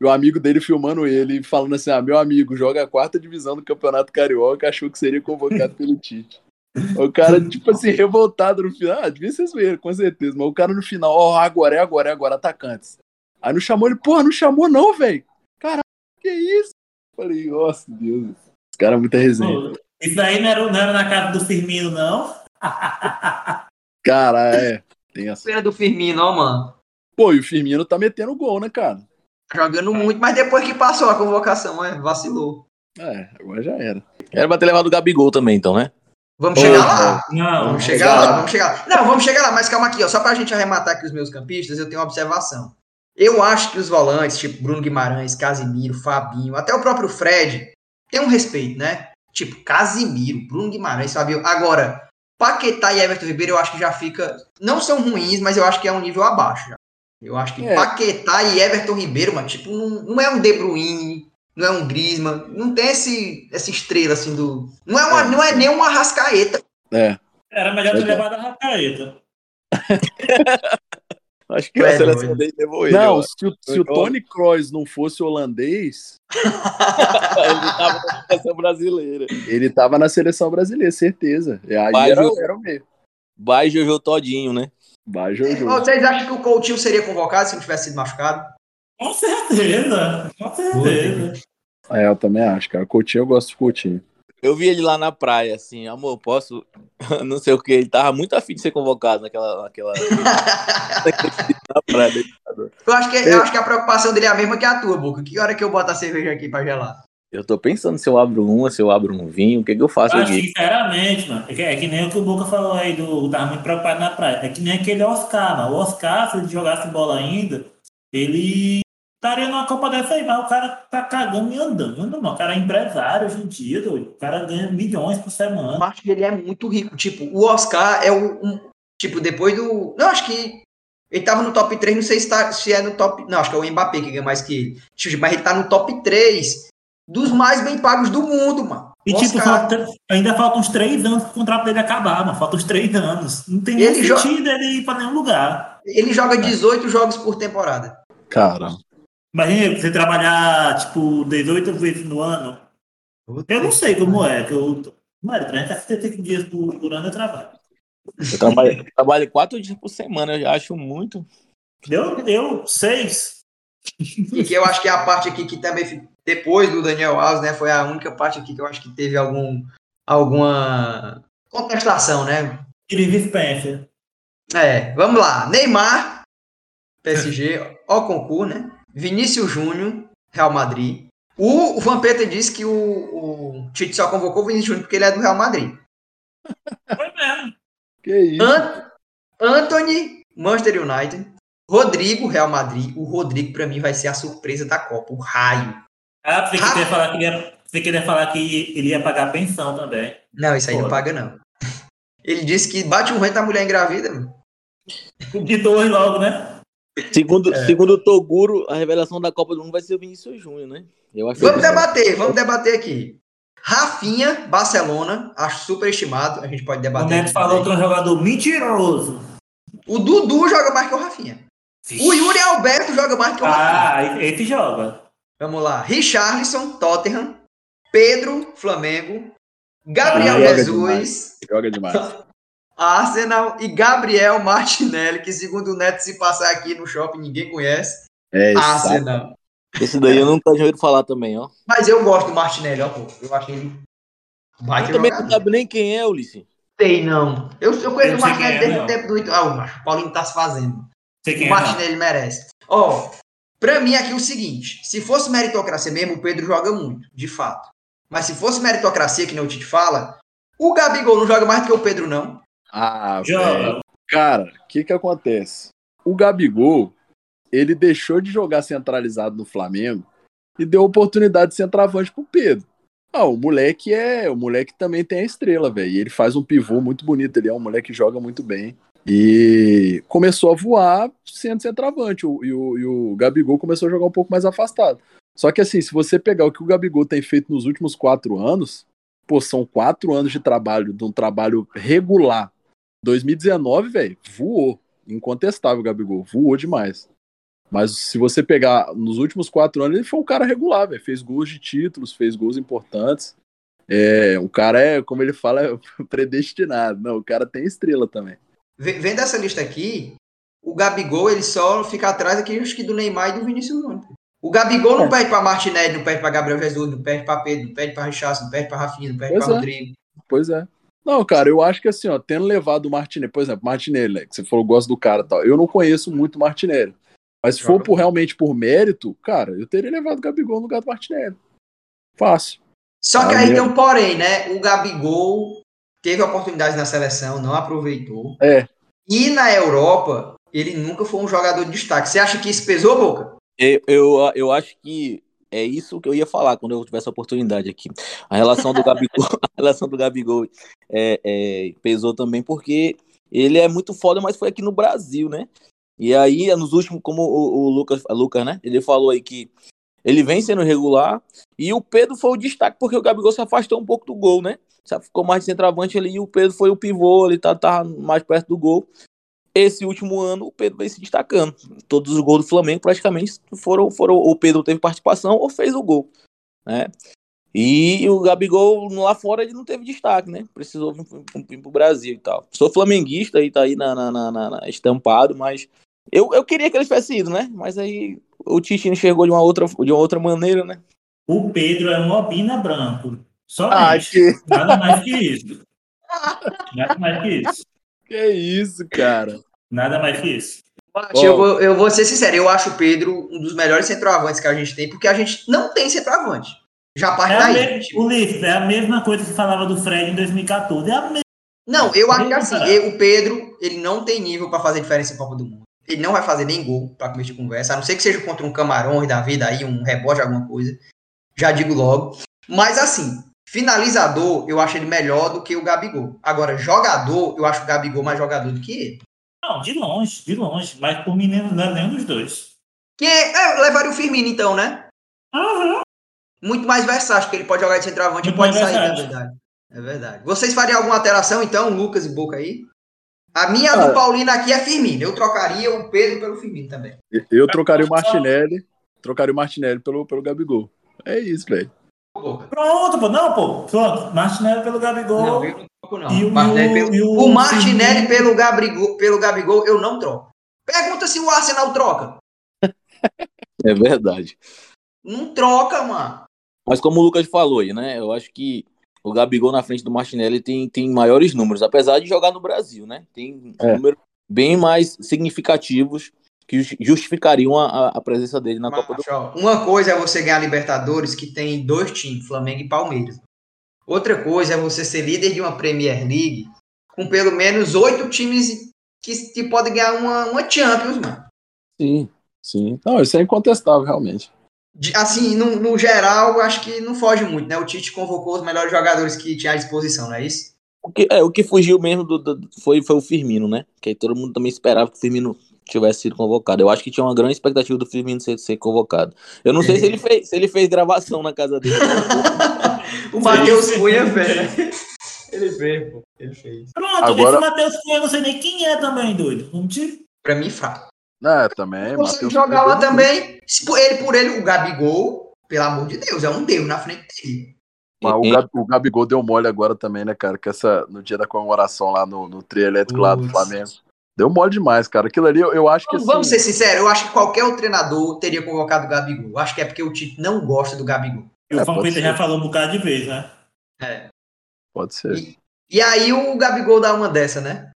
e o amigo dele filmando ele, falando assim: ah, meu amigo, joga a quarta divisão do Campeonato Carioca, achou que seria convocado pelo Tite. O cara, tipo assim, revoltado no final. Ah, devia ser zoeiro, com certeza. Mas o cara no final, ó, agora é agora, é agora, atacantes. Aí não chamou ele, porra, não chamou não, velho. Caralho, que isso? Falei, nossa, Deus. Esse cara é muita resenha.
Pô, Isso daí não era, não era na casa do Firmino, não?
Cara, é. Tem essa.
Pena do Firmino, ó, mano.
Pô, e o Firmino tá metendo gol, né, cara?
Jogando muito, mas depois que passou a convocação, é, vacilou.
É, agora já era.
era pra ter levado o Gabigol também, então, né?
Vamos chegar lá.
Não.
Vamos chegar lá, vamos chegar lá. Não, vamos chegar lá, mas calma aqui, ó. Só pra gente arrematar aqui os meus campistas, eu tenho uma observação. Eu acho que os volantes, tipo Bruno Guimarães, Casimiro, Fabinho, até o próprio Fred, tem um respeito, né? Tipo, Casimiro, Bruno Guimarães, Fabinho. Agora, Paquetá e Everton Ribeiro, eu acho que já fica. Não são ruins, mas eu acho que é um nível abaixo. já. Eu acho que
É.
Paquetá e Everton Ribeiro, mano, tipo, não, não é um De Bruyne, não é um Griezmann, não tem esse, essa estrela assim do. Não é, uma,
É.
não é nem uma Arrascaeta.
É.
Era melhor ter levado a Racaeta.
Acho que
Tu
a
é
seleção dele levou ele.
Não, se o, se o Tony Kroos não fosse holandês,
ele tava na seleção brasileira.
ele tava na seleção brasileira, certeza. E aí
Mas
era,
o-
era o meio.
Vai Jojo Todinho, né?
Vai, Jojo.
Vocês acham que o Coutinho seria convocado se não tivesse sido machucado?
Com certeza, com certeza.
É, eu também acho, cara. Coutinho, eu gosto de Coutinho.
Eu vi ele lá na praia, assim, amor, posso. Não sei o que. Ele tava muito afim de ser convocado naquela. naquela... na praia.
Eu acho, que, eu acho que a preocupação dele é a mesma que a tua, Boca. Que hora que eu boto a cerveja aqui pra gelar?
Eu tô pensando se eu abro uma, se eu abro um vinho, o que, que eu faço aqui?
sinceramente, mano, é que, é que nem o que o Boca falou aí, do tava muito preocupado na praia. É que nem aquele Oscar, mano. O Oscar, se ele jogasse bola ainda, ele estaria numa Copa dessa aí, mas o cara tá cagando e andando, mano. O cara é empresário hoje em dia, doido. O cara ganha milhões por
Eu
semana.
acho que ele é muito rico. Tipo, o Oscar é o. Um, tipo, depois do. Não, acho que. Ele tava no top 3, não sei se, tá, se é no top. Não, acho que é o Mbappé que ganha mais que ele. Tipo, Mas ele tá no top 3 dos mais bem pagos do mundo, mano.
E,
O
tipo,
Oscar-
falta- ainda faltam uns três anos pro contrato dele acabar, mano. Faltam uns três anos. Não tem
Ele
sentido ele ir pra nenhum lugar.
Ele joga 18 jogos por temporada.
Cara,
Imagina você trabalhar, tipo, 18 vezes no ano. Eu não sei como é, que eu. Mano, 365 dias por, por ano eu trabalho.
Eu trabalho, eu trabalho quatro dias por semana, eu acho muito.
Deu, deu seis.
E que eu acho que é a parte aqui que também, depois do Daniel Alves, né, foi a única parte aqui que eu acho que teve algum, alguma contestação, né?
Chris Spencer.
É, vamos lá. Neymar, PSG, ó concurso, né? Vinícius Júnior, Real Madrid. O, o Vampeta disse que o, o Tite só convocou o Vinícius Júnior porque ele é do Real Madrid.
Foi mesmo.
que isso?
An Anthony, Manchester United. Rodrigo, Real Madrid. O Rodrigo, pra mim, vai ser a surpresa da Copa. O raio.
Ah, você
Ah.
queria falar que ele ia, você queria falar que ele ia pagar pensão também.
Não, isso aí não
Pô.
paga, não. Ele disse que bate um vento a mulher engravida. mano.
De dois logo, né?
Segundo, é. segundo o Toguro, a revelação da Copa do Mundo vai ser o Vinícius Júnior, né?
Eu acho vamos debater, vamos debater aqui. Rafinha, Barcelona, acho super estimado. A gente pode debater. O
Neto falou que é um jogador mentiroso.
O Dudu joga mais que o Rafinha. O Yuri Alberto joga mais que o Rafinha.
Ah, esse joga.
Vamos lá. Richarlison, Tottenham. Pedro, Flamengo. Gabriel ah, Jesus.
Joga demais. Joga demais.
Arsenal e Gabriel Martinelli, que segundo o Neto, se passar aqui no shopping, ninguém conhece.
É, Arsenal. Esse daí eu não tô ouvindo falar também, ó.
Mas eu gosto do Martinelli, ó, pô. Eu achei ele.
Vai também não sabe nem quem é, Ulisses.
Tem, não. Eu, eu conheço eu o Martinelli é, desde o tempo do. Ah, o Paulinho tá se fazendo. Sei o é, Martinelli é, merece. Ó, pra mim aqui é o seguinte: se fosse meritocracia mesmo, o Pedro joga muito, de fato. Mas se fosse meritocracia, que nem o Tite fala, o Gabigol não joga mais do que o Pedro, não.
Ah, velho. Cara, o que que acontece? O Gabigol, ele deixou de jogar centralizado no Flamengo e deu oportunidade de centroavante pro Pedro. Ah, o moleque é. O moleque também tem a estrela, velho. Ele faz um pivô muito bonito. Ele é um moleque que joga muito bem. E começou a voar sendo centroavante. O, e, o, e o Gabigol começou a jogar um pouco mais afastado. Só que assim, se você pegar o que o Gabigol tem feito nos últimos quatro anos, pô, são quatro anos de trabalho, de um trabalho regular. 2019, velho, voou. Incontestável, Gabigol. Voou demais. Mas se você pegar nos últimos quatro anos, ele foi um cara regular, velho. Fez gols de títulos, fez gols importantes. É, o cara é, como ele fala, é predestinado. Não, o cara tem estrela também.
Vendo essa lista aqui, o Gabigol ele só fica atrás acho que do Neymar e do Vinícius Júnior. O Gabigol não é. perde para Martinelli, não perde para Gabriel Jesus, não perde para Pedro, não perde para Richardson, não perde para Rafinha, não perde para é. Rodrigo.
Pois é. Não, cara, eu acho que assim, ó, tendo levado o Martinelli, por exemplo, Martinelli, né, que você falou, gosta do cara tal, eu não conheço muito o Martinelli. Mas se for por, realmente por mérito, cara, eu teria levado o Gabigol no lugar do Martinelli. Fácil.
Só que ah, aí tem um porém, né? O Gabigol teve oportunidades na seleção, não aproveitou.
É.
E na Europa, ele nunca foi um jogador de destaque. Você acha que isso pesou, Boca?
Eu, eu, eu acho que é isso que eu ia falar quando eu tivesse a oportunidade aqui. A relação do Gabigol, a relação do Gabigol é, é, pesou também porque ele é muito foda, mas foi aqui no Brasil, né? E aí, nos últimos, como o, o Lucas, Lucas, né? Ele falou aí que ele vem sendo regular e o Pedro foi o destaque porque o Gabigol se afastou um pouco do gol, né? Ficou mais de centroavante ali e o Pedro foi o pivô, ele tá, tá mais perto do gol. Esse último ano o Pedro vem se destacando. Todos os gols do Flamengo praticamente foram, foram o Pedro teve participação ou fez o gol, né? E o Gabigol lá fora ele não teve destaque, né? Precisou vir, vir pro Brasil e tal. Sou flamenguista e tá aí na, na, na, na, estampado, mas eu, eu queria que ele tivesse ido, né? Mas aí o Tite enxergou de uma outra, de uma outra maneira, né?
O Pedro é um Obina branco. Só ah, que... Nada mais que isso. Nada mais que isso.
Que isso, cara.
Nada mais que isso.
Eu, vou, eu vou ser sincero, eu acho o Pedro um dos melhores centroavantes que a gente tem, porque a gente não tem centroavante. Já parte é daí.
o Ulisses, é a mesma coisa que falava do Fred em 2014. É a mesma.
Não, eu acho que assim, eu, o Pedro, ele não tem nível para fazer diferença em Copa do Mundo. Ele não vai fazer nem gol para começar de conversa, a não ser que seja contra um Camarões da vida aí, um rebote, alguma coisa. Já digo logo. Mas assim, finalizador, eu acho ele melhor do que o Gabigol. Agora, jogador, eu acho o Gabigol mais jogador do que ele.
Não, de longe, de longe. Mas por mim, não é nenhum dos dois.
Que é, levaria o Firmino, então, né?
Uhum.
Muito mais versátil, que ele pode jogar de centroavante e pode sair, na verdade. É verdade. Vocês fariam alguma alteração, então, Lucas e Boca aí? A minha ah, do Paulino aqui é Firmino. Eu trocaria o Pedro pelo Firmino também.
Eu trocaria o Martinelli. Trocaria o Martinelli pelo, pelo Gabigol. É isso, velho.
Pronto, pô. Não, pô. Pronto. Martinelli pelo Gabigol. Não, eu não troco, não. E o,
Martinelli pelo, o, o Martinelli pelo Gabigol, pelo Gabigol, eu não troco. Pergunta se o Arsenal troca.
É verdade.
Não troca, mano.
Mas como o Lucas falou aí, né? Eu acho que o Gabigol na frente do Martinelli tem, tem maiores números, apesar de jogar no Brasil, né? Tem é. números bem mais significativos que justificariam a, a presença dele na Mas, Copa
do Uma coisa é você ganhar Libertadores, que tem dois times, Flamengo e Palmeiras. Outra coisa é você ser líder de uma Premier League com pelo menos oito times que, que podem ganhar uma, uma Champions, mano.
Sim, sim. Não, isso é incontestável, realmente
assim, no, no, geral, acho que não foge muito, né? O Tite convocou os melhores jogadores que tinha à disposição, não é isso?
O que, é, o que fugiu mesmo do, do, foi, foi o Firmino, né? Que aí todo mundo também esperava que o Firmino tivesse sido convocado. Eu acho que tinha uma grande expectativa do Firmino ser, ser convocado. Eu não sei se ele fez, se ele fez gravação na casa dele.
o Matheus Cunha, velho. Ele fez, pô. Ele fez.
Pronto,
Agora-
esse Matheus Cunha eu não sei nem quem é também, doido. Vamos te...
Pra mim, fraco.
É, também.
Você
Matheus
jogar lá também, se por ele por ele, o Gabigol, pelo amor de Deus, é um deus na frente dele.
Mas o, Gab- o Gabigol deu mole agora também, né, cara? Que essa, no dia da comemoração lá no, no trio elétrico lá do. Flamengo. Deu mole demais, cara. Aquilo ali, eu, eu acho que assim,
Vamos ser sinceros, eu acho que qualquer outro treinador teria convocado o Gabigol. Eu acho que é porque o Tite não gosta do Gabigol.
E o
É, ser.
já falou um bocado de vez, né?
É.
pode ser.
E, e aí o Gabigol dá uma dessa, né?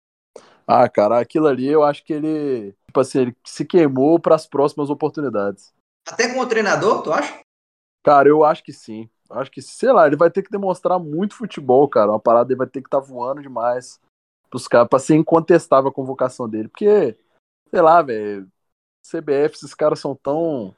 Ah, cara, aquilo ali eu acho que ele, tipo assim, ele se queimou para as próximas oportunidades.
Até com o treinador, tu acha?
Cara, eu acho que sim. Eu Acho que, sei lá, ele vai ter que demonstrar muito futebol, cara. Uma parada ele vai ter que estar voando demais pros caras, pra ser incontestável a convocação dele. Porque, sei lá, velho, CBF, esses caras são tão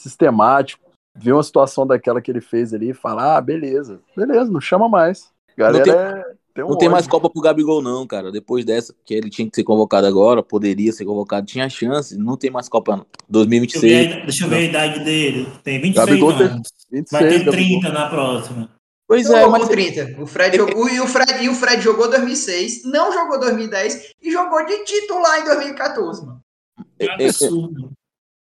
sistemáticos. Vê uma situação daquela que ele fez ali e fala, ah, beleza, beleza, não chama mais. Galera,
tem-
é- tem um
Não tem mais. Copa pro Gabigol, não, cara. Depois dessa, que ele tinha que ser convocado agora, poderia ser convocado, tinha chance. Não tem mais Copa não.
Deixa eu, ver,
2026.
a- deixa eu ver a idade dele. Tem 26
Gabigol tem
anos.
26,
Vai ter
Gabigol.
30 na próxima.
Pois é, mas
com 30. O Fred jogou, e, o Fred, e o Fred jogou 2006, não jogou 2010 e jogou de titular em 2014, mano.
É
É, é,
absurdo.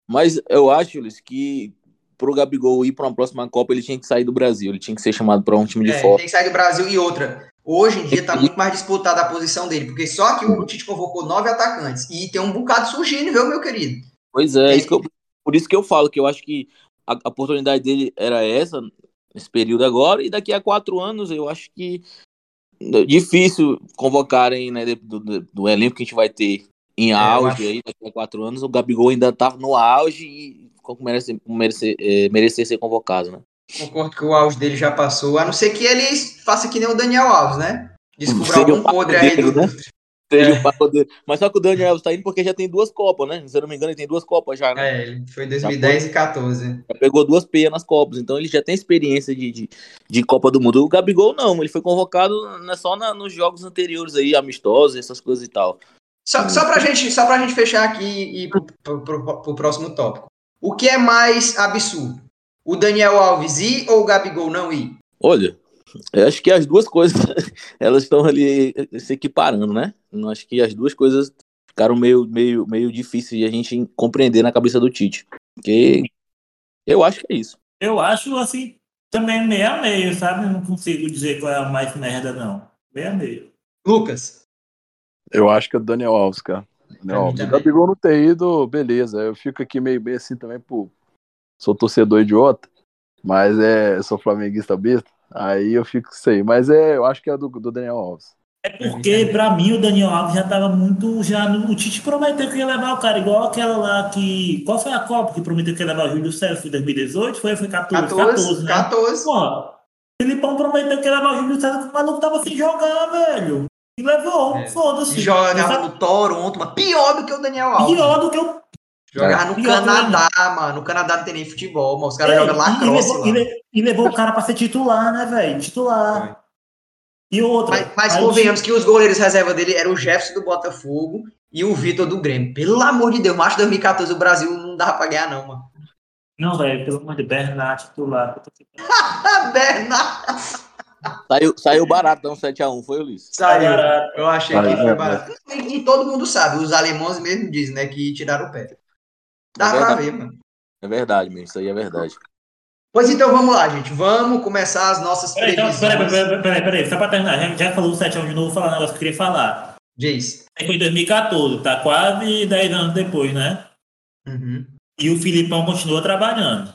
Mas eu acho, Luiz, que pro Gabigol ir pra uma próxima Copa, ele tinha que sair do Brasil. Ele tinha que ser chamado pra um time de
É,
fora.
tem que sair do Brasil. E outra, hoje em dia tá muito mais disputada a posição dele, porque só que o Tite convocou nove atacantes e tem um bocado surgindo, viu, meu querido?
Pois é,
Tem-
isso que eu- por isso que eu falo que eu acho que a, a oportunidade dele era essa, nesse período agora, e daqui a quatro anos eu acho que é difícil convocarem né, do, do- do elenco que a gente vai ter em
eu
auge
acho.
aí, daqui a quatro anos, o Gabigol ainda tá no auge e merece, merece, é, merecer ser convocado, né?
Concordo que o auge dele já passou, a não ser que ele faça que nem o Daniel Alves, né? Descubra
Seria
algum podre aí do.
né? Seria o papo dele. Mas só que o Daniel Alves tá indo porque já tem duas Copas, né? Se eu não me engano, ele tem duas Copas já, né?
É, ele foi 2010 e 14.
Já pegou duas peias nas Copas, então ele já tem experiência de, de, de Copa do Mundo. O Gabigol não, ele foi convocado né, só na- nos jogos anteriores aí, amistosos, essas coisas e tal.
Só, só, pra gente, só pra gente fechar aqui e ir pro, pro, pro- pro próximo tópico. O que é mais absurdo? O Daniel Alves ir ou o Gabigol não ir?
Olha, eu acho que as duas coisas, elas estão ali se equiparando, né? Eu acho que as duas coisas ficaram meio, meio, meio difíceis de a gente compreender na cabeça do Tite. Porque eu acho que é isso.
Eu acho assim, também meio a meio, sabe? Não consigo dizer qual é a mais merda, não. Meio a meio.
Lucas.
Eu acho que é o Daniel Alves, cara. Alves. O. Gabigol não ter ido, beleza. Eu fico aqui meio, meio assim também, pô. Sou torcedor idiota, mas é, sou flamenguista besta. Aí eu fico aí. Mas é, eu acho que é do, do Daniel Alves.
É porque, pra mim, o Daniel Alves já tava muito. Já no, o Tite prometeu que ia levar o cara, igual aquela lá que. Qual foi a Copa que prometeu que ia levar o Júlio César? Foi 2018? Foi? Foi 14? 14,
14,
né?
14.
Pô, o Filipão prometeu que ia levar o Júlio César, que o maluco tava sem jogar, velho. E levou,
É.
foda-se.
Jogava
Essa-
no Toronto, mas pior do que o Daniel Alves.
Pior do que o.
Jogava no
Pior que o
Canadá, mano. No Canadá não tem nem futebol, mano. Os caras
Ei,
jogam
e,
lacrosse
levou,
lá.
e, le- e levou o cara pra ser titular, né, velho? Titular. E outra.
Mas, mas convenhamos que os goleiros reserva dele eram o Jefferson do Botafogo e o Vitor do Grêmio. Pelo amor de Deus, macho 2014 o Brasil não dava pra ganhar, não, mano.
Não, velho, pelo amor de Bernard, titular.
Ah, Bernardo!
Saiu, saiu barato, então 7x1, foi, Luiz?
Saiu.
barato.
Eu achei
Saiu,
que foi
é,
barato. E todo mundo sabe, os alemães mesmo dizem, né, que tiraram o pé. Dá
É
pra
verdade.
ver, mano.
É verdade mesmo, isso aí é verdade.
Pois então vamos lá, gente. Vamos começar as nossas
Peraí, então,
previsões.
peraí, peraí, peraí, peraí, só pra terminar, já, já falou o 7 de novo, vou falar um negócio que eu queria falar.
Diz.
Foi em 2014, tá quase 10 anos depois, né?
Uhum.
E o Filipão continua trabalhando.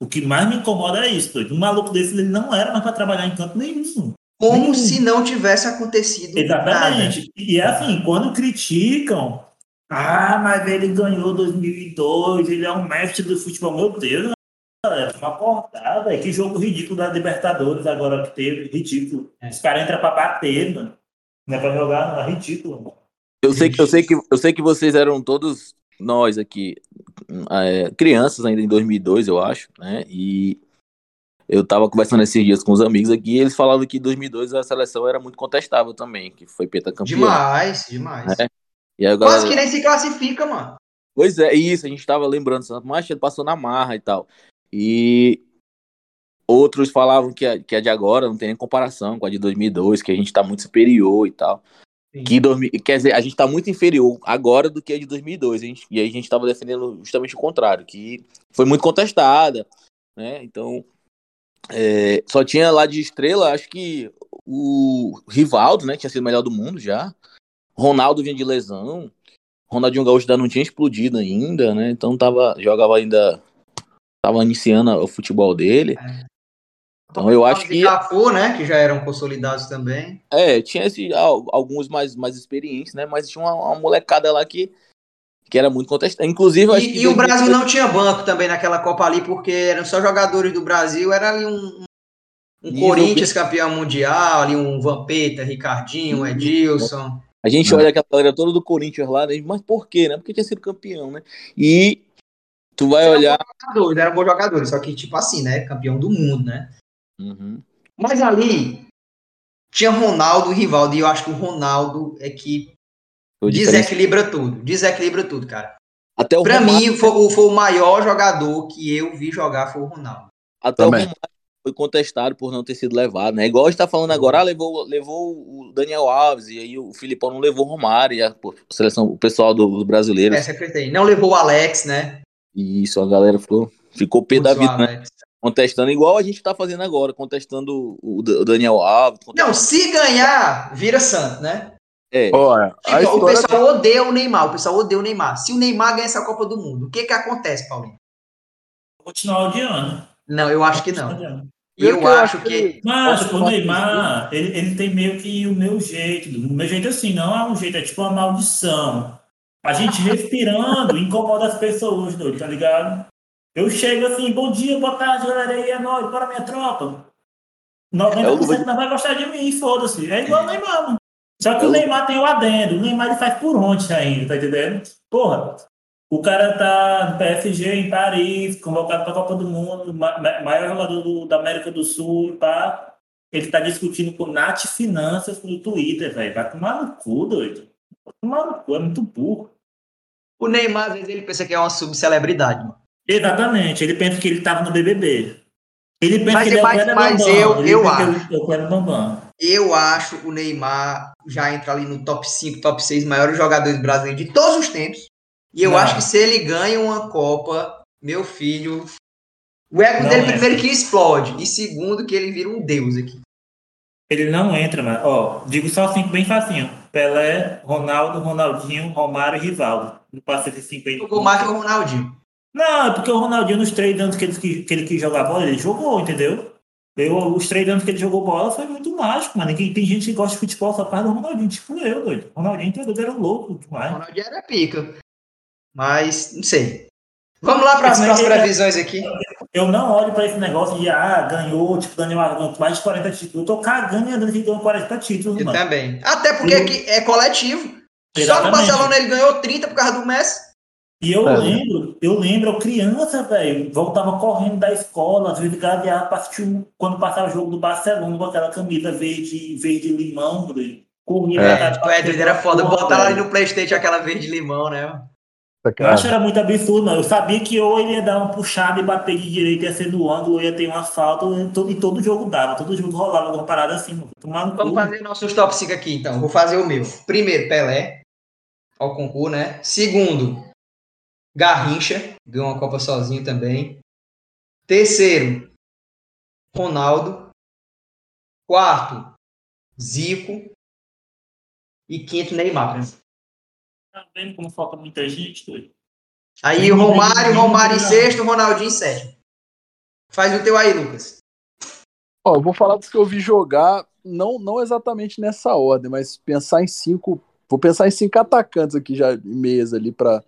O que mais me incomoda é isso, doido. Um maluco desse ele não era mais pra trabalhar em canto nenhum.
Como
Hum.
se não tivesse acontecido
Exatamente. E é assim, quando criticam, ah, mas ele ganhou 2002, ele é um mestre do futebol. Meu Deus, galera, uma portada. Que jogo ridículo da Libertadores agora que teve, ridículo. Os caras entram pra bater, mano. Não é pra jogar, não, é ridículo, mano.
Eu sei, que- eu, sei que, eu sei que vocês eram todos nós aqui, é, crianças ainda em 2002, eu acho, né? E eu tava conversando esses dias com os amigos aqui e eles falavam que em 2002 a seleção era muito contestável também, que foi pentacampeã.
Demais, demais.
É. E aí, a
Quase
galera-
que nem se classifica, mano.
Pois é, isso, a gente tava lembrando, Santo Machado passou na marra e tal. E outros falavam que a, que a de agora não tem nem comparação com a de 2002, que a gente tá muito superior e tal.
Sim.
Que 2000, quer dizer, a gente tá muito inferior agora do que a de 2002. A gente, e aí a gente tava defendendo justamente o contrário, que foi muito contestada, né? Então, é, só tinha lá de estrela, acho que o Rivaldo, né? Tinha sido o melhor do mundo já. Ronaldo vinha de lesão. Ronaldinho Gaúcho ainda não tinha explodido ainda, né? Então tava, jogava ainda. Tava iniciando o futebol dele. Então eu acho que.
Cafu, né? Que já eram consolidados também.
É, tinha esse, al- alguns mais, mais experientes, né? Mas tinha uma, uma molecada lá que, que era muito contestada. Inclusive.
E, e o Brasil não tinha banco também naquela Copa ali, porque eram só jogadores do Brasil, era ali um, um Corinthians campeão mundial, ali um Vampeta, Ricardinho, um Edilson.
A gente olha aquela galera toda do Corinthians lá, né? mas por quê, né? Porque tinha sido campeão, né? E tu vai olhar.
Jogadores, eram bons jogadores, só que tipo assim, né? Campeão do mundo, né?
Uhum.
Mas ali tinha Ronaldo e Rivaldo, e eu acho que o Ronaldo é que desequilibra tudo, desequilibra tudo, cara.
Até o
Pra
Romário-
mim, foi, o- foi o maior jogador que eu vi jogar foi o Ronaldo.
Até
Também.
o Romário foi contestado por não ter sido levado, né? Igual a gente tá falando agora, ah, levou, levou o Daniel Alves, e aí o Filipão não levou o Romário, e a, pô, a seleção, o pessoal do- dos brasileiros.
Essa que eu tenho. Não levou o Alex, né?
E isso, a galera ficou, ficou pé da vida, né? Contestando, igual a gente tá fazendo agora, contestando o, o Daniel Alves.
Não, se ganhar, vira santo, né?
É,
Olha,
Então, o pessoal odeia o Neymar, o pessoal odeia o Neymar. Se o Neymar ganhar essa Copa do Mundo, o que que acontece, Paulinho?
Continuar odiando.
Não, eu acho que não. Eu,
eu
acho que.
Mas o Neymar, ele, ele tem meio que o meu jeito. O meu jeito assim, não é um jeito, é tipo uma maldição. A gente respirando incomoda as pessoas, doido, tá ligado? Eu chego assim, bom dia, boa tarde, galera, aí é nóis, bora minha tropa. 90% não vai gostar de mim, foda-se. É igual o Neymar, mano. Só que
É
o
o-
Neymar tem o adendo. O Neymar ele faz por onde ainda, tá entendendo? Porra, o cara tá no PSG em Paris, convocado pra Copa do Mundo, ma- ma- maior jogador do- da América do Sul, pá. Ele tá discutindo com Nath Finanças no Twitter, velho. Vai tomar no cu, doido. Vai tomar no cu, é muito burro.
O Neymar, às vezes, ele pensa que é uma subcelebridade, mano.
Exatamente, ele pensa que ele tava no BBB. Ele pensa
Mas-
que ele é o
mas- mas
Bambam.
eu-
Ele
eu
que
acho.
ele é o Kleber Bambam.
Eu acho o Neymar já entra ali no top 5, top 6 maiores jogadores brasileiros de todos os tempos. E eu
Não.
acho que se ele ganha uma Copa, meu filho. O ego
Não
dele,
é.
primeiro, que explode. E segundo, que ele vira um deus aqui.
Ele não entra, mano. Ó, digo só cinco bem facinho. Pelé, Ronaldo, Ronaldinho, Romário e Rivaldo. Não passa esses cinco aí.
Jogou mais que o Ronaldinho.
Não, é porque o Ronaldinho, nos três anos que ele, que, que ele quis jogar bola, ele jogou, entendeu? Eu, os três anos que ele jogou bola foi muito mágico, mano. Tem, tem gente que gosta de futebol só causa do Ronaldinho, tipo eu, doido. Ronaldinho entendeu? Era louco
O
demais.
Ronaldinho era pica. Mas, não sei. Vamos lá para as nossas
ele-
previsões aqui.
Eu não olho pra esse negócio de, ah, ganhou, tipo, ganhou mais de 40 títulos. Eu tô cagando e andando que ganhou 40 títulos,
Eu
mano.
também. Até porque
Eu-
aqui é coletivo. Só no
Exatamente.
Barcelona ele ganhou 30 por causa do Messi.
E eu
É.
lembro, eu lembro, eu criança, velho, voltava correndo da escola, às vezes gadeava pra assistir um- quando passava o jogo do Barcelona com aquela camisa verde, verde limão, velho. Corria
É.
pra
Edwin era foda. Botar lá no Playstation aquela verde limão, né?
Eu acho que era muito absurdo, mano. Eu sabia que ou ele ia dar uma puxada e bater de direita, ia ser no ângulo, ou ia ter uma falta, e todo, e todo jogo dava, todo jogo rolava alguma parada assim, mano.
Vamos
cu.
fazer nossos top 5 aqui, então. Vou fazer o meu. Primeiro, Pelé. Ao concurso, né? Segundo, Garrincha. Ganhou uma Copa sozinho também. Terceiro, Ronaldo. Quarto, Zico. E quinto, Neymar.
Tá vendo como falta muita gente, doido?
Aí
Sim,
Romário, Romário em sexto, Ronaldinho em sétimo. Faz o teu aí, Lucas.
Ó, eu vou falar dos que eu vi jogar, não, não exatamente nessa ordem, mas pensar em cinco. Vou pensar em cinco atacantes aqui já em mesa ali pra.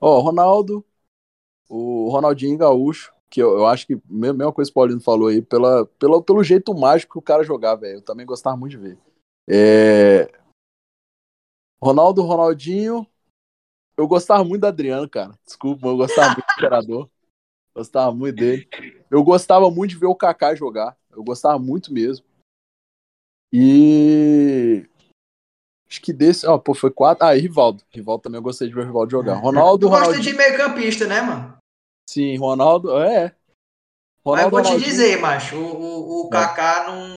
Ó, Ronaldo, o Ronaldinho Gaúcho, que eu, eu acho que me- mesma coisa que o Paulino falou aí, pela, pela, pelo jeito mágico que o cara jogava, velho. Eu também gostava muito de ver. É... Ronaldo, Ronaldinho. Eu gostava muito do Adriano, cara. Desculpa, mas eu gostava muito do Imperador. Gostava muito dele. Eu gostava muito de ver o Kaká jogar. Eu gostava muito mesmo. E Acho que desse. Ó, pô, foi quatro. Ah, e Rivaldo. Rivaldo também eu gostei de ver o Rivaldo jogar. Ronaldo.
Tu gosta
Ronaldo...
de meio campista, né, mano?
Sim, Ronaldo. É.
Mas eu vou te
Ronaldinho-
dizer, macho, o, o, o
É.
Kaká não.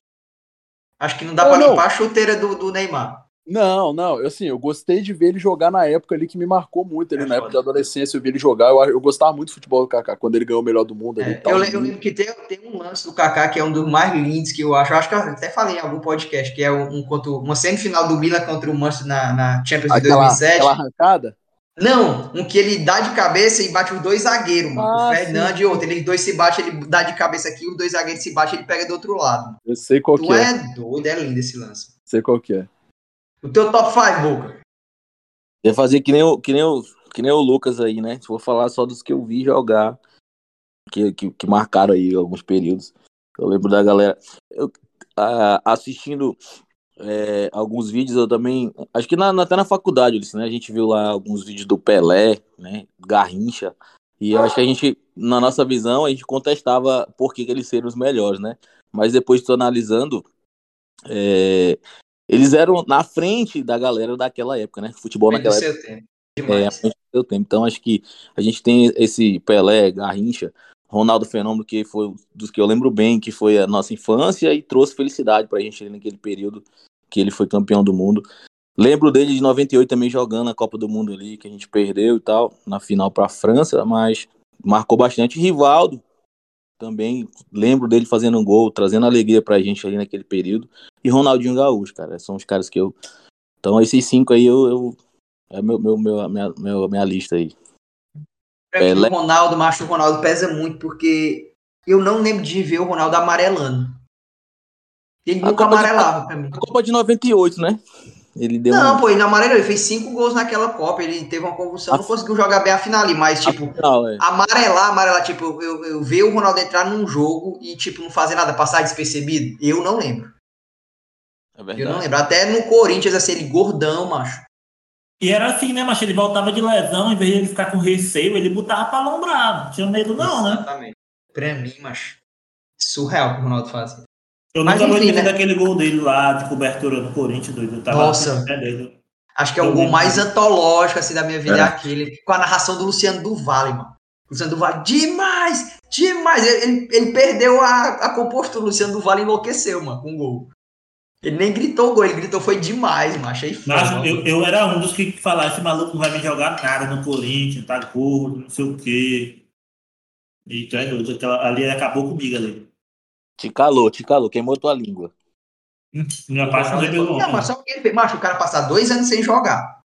Acho que não dá pra
não.
limpar a chuteira do, do Neymar.
Não, não, eu, assim, eu gostei de ver ele jogar na época ali que me marcou muito ali,
É
na época de adolescência, eu vi ele jogar, eu, eu gostava muito do futebol do Kaká, quando ele ganhou o melhor do mundo ali
É,
tal.
eu, le- eu lembro que tem, tem um lance do Kaká que é um dos mais lindos que eu acho. Eu acho que eu até falei em algum podcast, que é um, um contra, uma semifinal do Milan contra o Manchester na, na Champions de
aquela,
2007.
aquela arrancada?
Não, um que ele dá de cabeça e bate os dois zagueiros, mano.
Ah,
o Fernando
sim.
e outro. Eles dois se batem, ele dá de cabeça aqui, os dois zagueiros se batem, ele pega do outro lado.
Eu sei qual
Tu
que é,
é doido, é lindo esse lance.
sei qual que é.
O teu top 5, Boca.
Ia fazer que nem, o, que, nem o, que nem o Lucas aí, né? Se for falar só dos que eu vi jogar, que, que, que marcaram aí alguns períodos. Eu lembro da galera. Eu, ah, assistindo é, alguns vídeos, eu também. Acho que na, na- até na faculdade, Ulisses, né? A gente viu lá alguns vídeos do Pelé, né? Garrincha. E eu acho que a gente, na nossa visão, a gente contestava por que, que eles seriam os melhores, né? Mas depois tô analisando. é, eles eram na frente da galera daquela época, né? Futebol
Bem
naquela época.
seu tempo.
É,
Demais.
do seu tempo. Então acho que a gente tem esse Pelé, Garrincha, Ronaldo Fenômeno, que foi dos que eu lembro bem, que foi a nossa infância e trouxe felicidade pra gente ali naquele período que ele foi campeão do mundo. Lembro dele de 98 também jogando a Copa do Mundo ali, que a gente perdeu e tal, na final pra França, mas marcou bastante. Rivaldo também, lembro dele fazendo um gol, trazendo alegria pra gente ali naquele período. E Ronaldinho Gaúcho, cara, são os caras que eu. Então esses cinco aí eu. eu... É meu, meu, meu, minha, meu, minha lista aí. Pelé.
o Ronaldo, macho, o Ronaldo pesa muito, porque eu não lembro de ver o Ronaldo amarelando. Ele
A
nunca
Copa de-
amarelava pra mim.
A Copa de 98, né? Ele deu
Não,
um.
pô, ele não amarelou, ele fez cinco gols naquela Copa, ele teve uma convulsão, não conseguiu jogar bem a final ali, mas, tipo,
Não, é.
amarelar, amarelar, tipo, eu, eu ver o Ronaldo entrar num jogo e, tipo, não fazer nada, passar despercebido, eu não lembro.
É
Eu não lembro. Até no Corinthians, assim, ele gordão, macho.
E era assim, né, mas ele voltava de lesão, em vez de ele ficar com receio, ele botava pra alombrar. Não tinha medo, não, né?
Exatamente. Pra mim, macho, surreal o que o Ronaldo fazia.
Eu nunca vou esquecer
né?
daquele gol dele lá de cobertura no Corinthians, doido. Tava
Nossa. Acho que é o gol mais antológico, assim, da minha vida,
É.
é aquele, com a narração do Luciano do Vale, mano. Luciano do Vale, demais, demais. Ele, ele, perdeu a, a compostura, o Luciano do Vale enlouqueceu, mano, com o gol. Ele nem gritou o gol, ele gritou foi demais, mano. Achei foda.
Eu, eu era um dos que falava, esse maluco não vai me jogar nada no Corinthians, tá gordo, não sei o quê. E é doido, aquela- ali acabou comigo ali.
Te calou, te calou, queimou tua língua.
Me apaixonei pelo
Não,
homem.
mas só porque ele fez, macho, o cara passar dois anos sem jogar.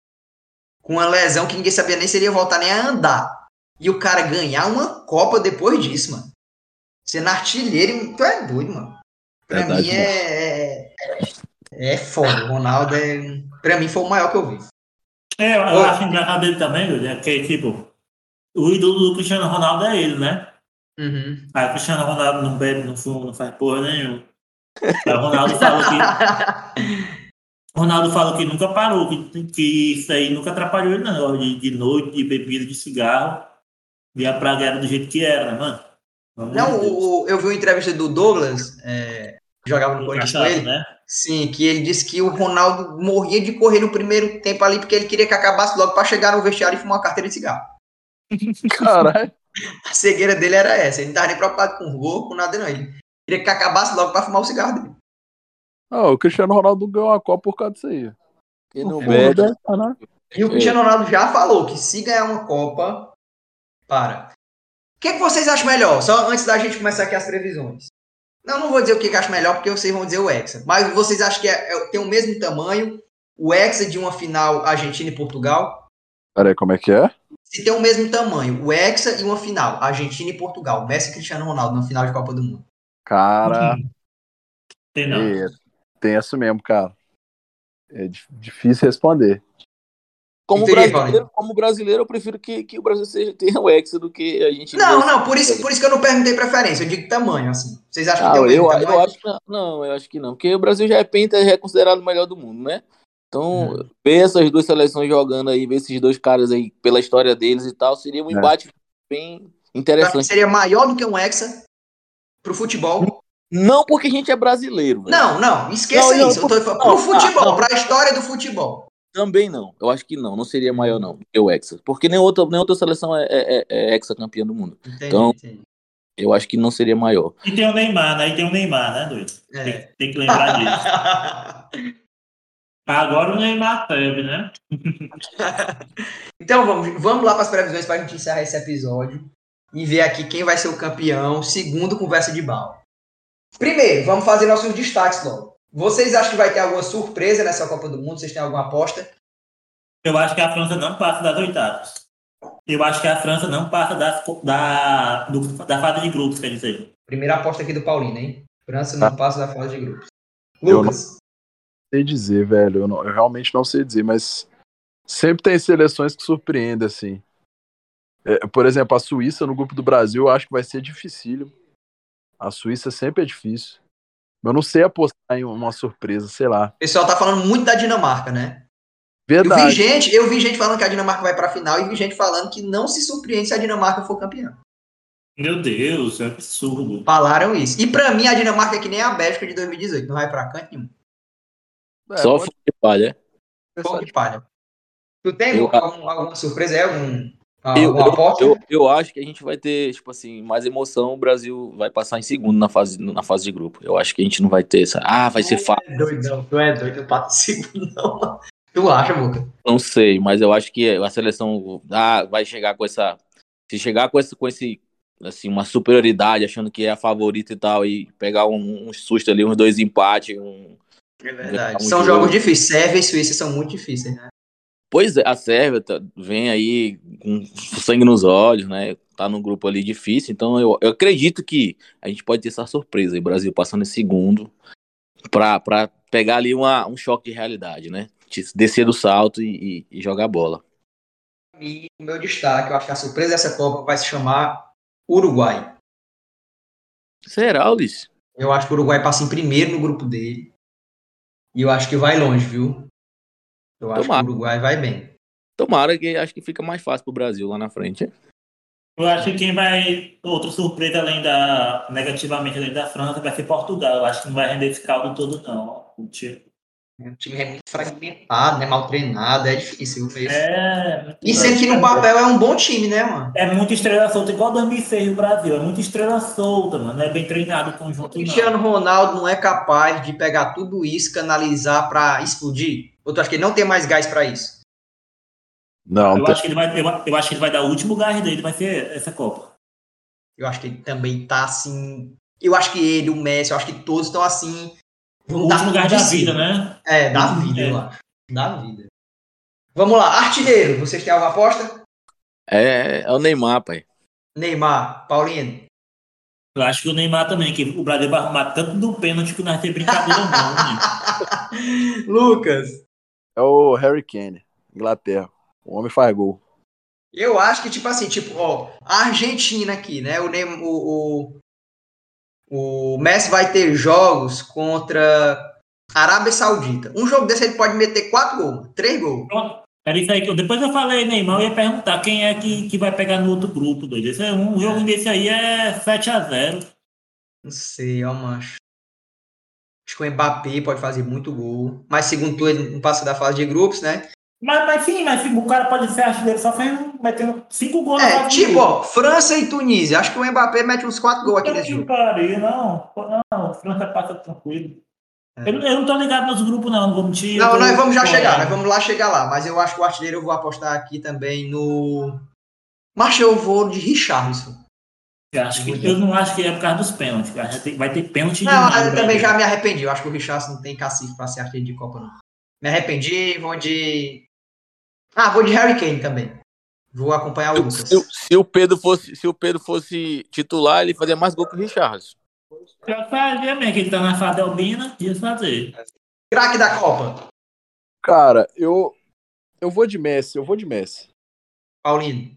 Com uma lesão que ninguém sabia nem se ele ia voltar nem a andar. E o cara ganhar uma Copa depois disso, mano. Sendo artilheiro, tu é doido, mano. Pra
Verdade,
mim é, é. É foda. O Ronaldo é. Pra mim foi o maior que eu vi.
É, eu acho engraçado dele também, é que, tipo, o ídolo do Cristiano Ronaldo é ele, né?
Uhum.
Aí o Cristiano Ronaldo não bebe, não fuma, não faz porra nenhuma. Aí o Ronaldo falou que. o Ronaldo falou que nunca parou, que, que isso aí nunca atrapalhou ele, não. De, de noite, de bebida, de cigarro. E a praga era do jeito que era, né, mano? Amor
Não, o, o- eu vi uma entrevista do Douglas, é, que jogava no Corinthians com ele.
né?
Sim, que ele disse que o Ronaldo morria de correr no primeiro tempo ali, porque ele queria que acabasse logo pra chegar no vestiário e fumar uma carteira de cigarro.
Caralho.
A cegueira dele era essa. Ele não tava nem preocupado com gol, com nada, não. Ele queria que acabasse logo pra fumar o cigarro dele.
Ah, o Cristiano Ronaldo ganhou a Copa por causa disso aí. Deve tá, né?
E o Cristiano Ronaldo já falou que se ganhar uma Copa, para. O que, que vocês acham melhor? Só antes da gente começar aqui as previsões. Não, não vou dizer o que, que acho melhor, porque vocês vão dizer o Hexa. Mas vocês acham que é- é- tem o mesmo tamanho o Hexa de uma final Argentina e Portugal?
Peraí, como é que é?
Se tem o mesmo tamanho, o Hexa e uma final Argentina e Portugal. Messi e Cristiano Ronaldo na final de Copa do Mundo.
Cara,
Tem não.
é, tem isso mesmo, cara. É di- difícil responder.
Como brasileiro, como brasileiro, eu prefiro que, que o Brasil seja, tenha o Hexa do que a gente.
Não, não, por isso, por isso que eu não perguntei preferência. Eu digo tamanho, assim. Vocês acham que
Ah,
tem o mesmo
eu,
tamanho?
eu acho que não, não, eu acho que não, porque o Brasil já é penta, já é considerado o melhor do mundo, né? Então,
Uhum.
ver essas duas seleções jogando aí, ver esses dois caras aí pela história deles e tal, seria um
É.
embate bem
Eu acho que
interessante.
seria maior do que um Hexa pro futebol
Não porque a gente é brasileiro. velho.
Não, não, esqueça
Não, não,
isso. Eu tô falando pro futebol,
ah, não.
pra história do futebol.
Também não. Eu acho que não. Não seria maior, não. que O Hexa. Porque nem outra, nem outra seleção é, é, é- é Hexa campeã do mundo.
Entendi,
Então-
entendi.
Eu acho que não seria maior.
E tem o Neymar, né? E tem o Neymar, né, doido?
É.
Tem, tem que lembrar disso. Agora o Neymar teve, né?
então vamos, vamos lá para as previsões para a gente encerrar esse episódio e ver aqui quem vai ser o campeão, segundo conversa de bala. Primeiro, vamos fazer nossos destaques logo. Vocês acham que vai ter alguma surpresa nessa Copa do Mundo? Vocês têm alguma aposta?
Eu acho que a França não passa das oitavas. Eu acho que a França não passa das, da, do- da fase de grupos, quer dizer.
Primeira aposta aqui do Paulino, hein? França não
Ah.
passa da fase de grupos.
Eu
Lucas,
sei dizer, velho. Eu, não- eu realmente não sei dizer, mas sempre tem seleções que surpreendem, assim. É, por exemplo, a Suíça no grupo do Brasil eu acho que vai ser dificílimo. A Suíça sempre é difícil. Eu não sei apostar em uma surpresa, sei lá.
o pessoal tá falando muito da Dinamarca, né? Eu vi
Verdade.
gente, eu vi gente falando que a Dinamarca vai para a final e vi gente falando que não se surpreende se a Dinamarca for campeã.
Meu Deus, é absurdo.
Falaram isso. E pra mim a Dinamarca é que nem a Bélgica de 2018, não vai pra canto nenhum.
É,
Só
pode
fogo de palha.
Fogo de palha. Tu tem
Eu-
algum- alguma surpresa aí? Algum,
Eu,
alguma
eu,
aposta?
eu, eu acho que a gente vai ter, tipo assim, mais emoção. O Brasil vai passar em segundo na fase, na fase de grupo. Eu acho que a gente não vai ter essa. Ah, vai ser fácil.
é doidão, tu é doido, eu pato segundo, não. Tu acha, Boca?
Não sei, mas eu acho que a seleção ah, vai chegar com essa. Se chegar com esse, com esse assim, uma superioridade, achando que é a favorita e tal, e pegar um, um susto ali, uns dois empates, um.
É
Ganhar
verdade. São
jogo.
jogos difíceis. Sérvia e Suíça são muito difíceis, né?
Pois é, a Sérvia tá- vem aí com sangue nos olhos, né? Tá num grupo ali difícil, então eu, eu acredito que a gente pode ter essa surpresa aí, o Brasil passando em segundo, pra, pra pegar ali uma, um choque de realidade, né? Descer do salto e, e- e jogar bola.
E o meu destaque, eu acho que a surpresa dessa Copa vai se chamar Uruguai.
Será, Ulisses?
Eu acho que o Uruguai passa em primeiro no grupo dele. E eu acho que vai longe, viu? Eu acho
Tomara.
que o Uruguai vai bem.
Tomara que acho que fica mais fácil pro Brasil lá na frente.
Eu acho que quem vai. Outra surpresa além da. negativamente além da França vai ser Portugal. Eu acho que não vai render esse caldo todo, não. O time-
O time é muito fragmentado, né? Mal treinado, é difícil mesmo.
É.
E sendo que no papel é um bom time, né, mano?
É muita estrela solta, igual 2006 o Brasil. É muita estrela solta, mano. É bem treinado o
O
conjunto,
Cristiano
não.
Ronaldo não é capaz de pegar tudo isso, canalizar pra explodir? Ou tu acha que ele não tem mais gás pra isso?
Não,
Eu
tem-
acho, que ele vai, eu, eu acho que ele vai dar o último gás dele, vai ser essa Copa.
Eu acho que ele também tá assim. Eu acho que ele, o Messi, eu acho que todos estão assim.
O
vão dar de
da vida, né?
É, da vida,
É.
eu acho. Da vida. Vamos lá, artilheiro. Vocês têm alguma aposta?
É, é o Neymar, pai.
Neymar, Paulino.
Eu acho que o Neymar também, que o Brasil vai arrumar tanto do pênalti que vai ter brincadeira, não. Né?
Lucas.
é o Harry Kane, Inglaterra. O homem faz gol.
Eu acho que, tipo assim, tipo, ó, a Argentina aqui, né? O, o, o, Messi vai ter jogos contra a Arábia Saudita. Um jogo desse ele pode meter quatro gols, três gols.
Pronto. Era isso aí que eu, depois eu falei, Neymar, eu ia perguntar quem é que, que vai pegar no outro grupo, doido. Esse é um jogo desse aí é 7x0.
Não sei, ó, macho. Acho que o Mbappé pode fazer muito gol. Mas segundo tu, ele não passa da fase de grupos, né?
Mas, mas sim, mas sim, o cara pode ser artilheiro só fazendo, metendo 5 gols na
É,
de
tipo, ó, França e Tunísia. Acho que o Mbappé mete uns quatro gols aqui nesse jogo.
pariu, não. Não, França passa tranquilo.
É.
Eu, eu não tô ligado nos grupos, não, não vou mentir.
Não, nós vamos já
fora.
chegar, nós vamos lá chegar lá. Mas eu acho que o artilheiro eu vou apostar aqui também no. Mas eu vou de Richarlison.
Eu, acho que, eu não acho que é por causa dos pênaltis. Vai ter, vai ter pênalti
Não,
demais,
eu também já me arrependi. Eu acho que o Richarlison não tem cacife pra ser artilheiro de Copa, não. Me arrependi, vou de. Ah, vou de Harry Kane também. Vou acompanhar o Lucas.
Se, se o Pedro fosse, se o Pedro fosse titular, ele fazia mais gol que o Richarlison.
Já fazia mesmo, que ele tá na fase albina, ia fazer.
Craque da Copa,
Cara, eu eu vou de Messi, eu vou de Messi.
Paulino.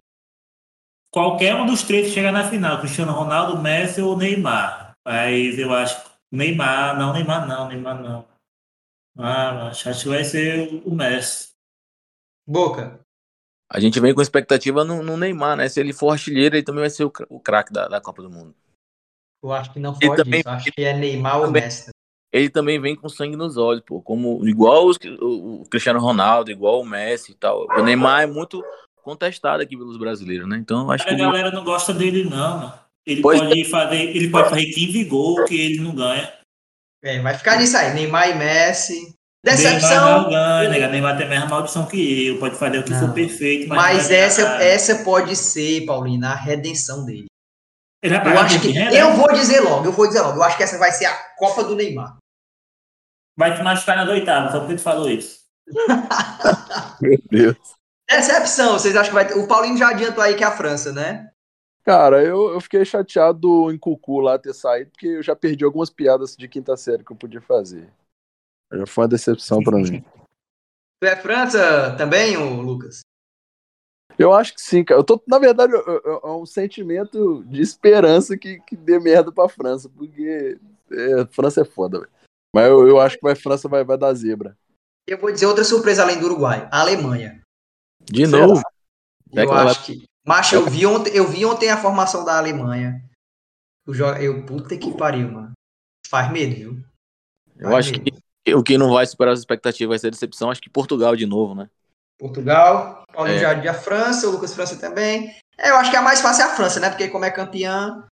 Qualquer um dos três que chegar na final, Cristiano Ronaldo, Messi ou Neymar. Mas eu acho que Neymar, não, Neymar não, Neymar não. Ah, acho acho que vai ser o Messi.
Boca.
A gente vem com expectativa no, no Neymar, né? Se ele for artilheiro, ele também vai ser o, o craque da, da Copa do Mundo.
Eu acho que não
Ele
pode
também-
isso. Eu acho que é Neymar ou Messi.
Ele também vem com sangue nos olhos, pô. Como, igual os- o, o Cristiano Ronaldo, igual o Messi e tal. O Neymar é muito contestado aqui pelos brasileiros, né? Então acho
A
que.
galera não gosta dele, não, mano. Ele
Pois
pode fazer, ele pode fazer 15 gols que ele não ganha.
É, vai ficar nisso aí. Neymar e Messi.
Neymar
Decepção.
não ganha, nega. Neymar tem a mesma maldição que eu. Pode fazer o que
Não.
for perfeito, mas.
Mas essa,
ganhar.
essa pode ser, Paulina, a redenção dele.
Ele vai
Eu
pagar
acho que.
dinheiro,
Eu
né?
vou dizer logo, eu vou dizer logo. Eu acho que essa vai ser a Copa do Neymar.
Vai te machucar nas oitavas, só porque tu falou isso.
Meu Deus.
Decepção, vocês acham que vai ter. O Paulinho já adiantou aí que é a França, né?
Cara, eu, eu fiquei chateado em Cucu lá ter saído, porque eu já perdi algumas piadas de quinta série que eu podia fazer. Já foi uma decepção pra mim.
Tu é França também, ô Lucas?
Eu acho que sim, cara. Eu tô, na verdade, eu- eu- é um sentimento de esperança que, que dê merda pra França, porque é, França é foda, velho. Mas eu, eu acho que vai, França vai, vai dar zebra.
Eu vou dizer outra surpresa além do Uruguai. A Alemanha.
De
Será?
novo. É
Eu
que ela
acho que. Mas eu vi, ontem, eu vi ontem a formação da Alemanha. O jo... Eu, puta que pariu, mano. Faz medo, viu?
Eu acho que o que não vai superar as expectativas vai ser a decepção. Acho que Portugal de novo, né?
Portugal, Paulinho
É.
Jardim a França, o Lucas França também. É, eu acho que a mais fácil é a França, né? Porque como é campeã,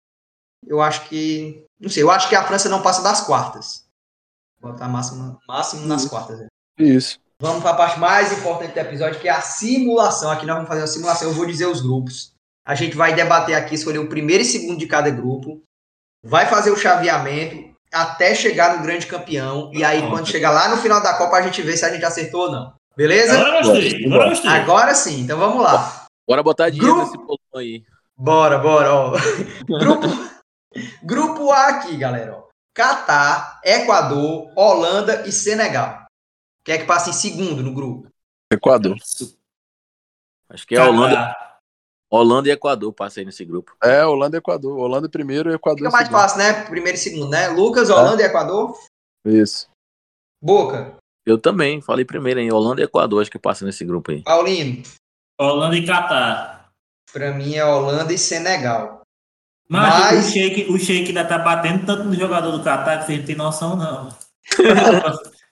eu acho que. Não sei, eu acho que a França não passa das quartas. Botar máximo, máximo nas quartas. né?
Isso.
Vamos para a parte mais importante do episódio, que é a simulação. Aqui nós vamos fazer uma simulação. Eu vou dizer os grupos. A gente vai debater aqui, escolher o primeiro e segundo de cada grupo. Vai fazer o chaveamento até chegar no grande campeão. E aí, quando chegar lá no final da Copa, a gente vê se a gente acertou ou não. Beleza?
Agora gostei, agora gostei.
Agora sim, então vamos lá.
Bora botar dinheiro
Grupo-
nesse bolão aí.
Bora, bora, ó. Grupo, grupo A aqui, galera. Ó. Catar, Equador, Holanda e Senegal. Quem é que passa em segundo no grupo?
Equador.
Acho que é Holanda,
Catar.
Holanda e Equador passa aí nesse grupo.
É, Holanda e Equador. Holanda primeiro e Equador
Fica mais
segundo.
fácil, né? Primeiro e segundo, né? Lucas, Holanda e Equador.
Isso.
Boca,
Eu também, falei primeiro em Holanda e Equador, acho que passa nesse grupo aí.
Paulino.
Holanda e Catar.
Pra mim é Holanda e Senegal.
Mas,
Mas-
o Sheik, o Sheik ainda tá batendo tanto no jogador do Catar que você não tem noção, não.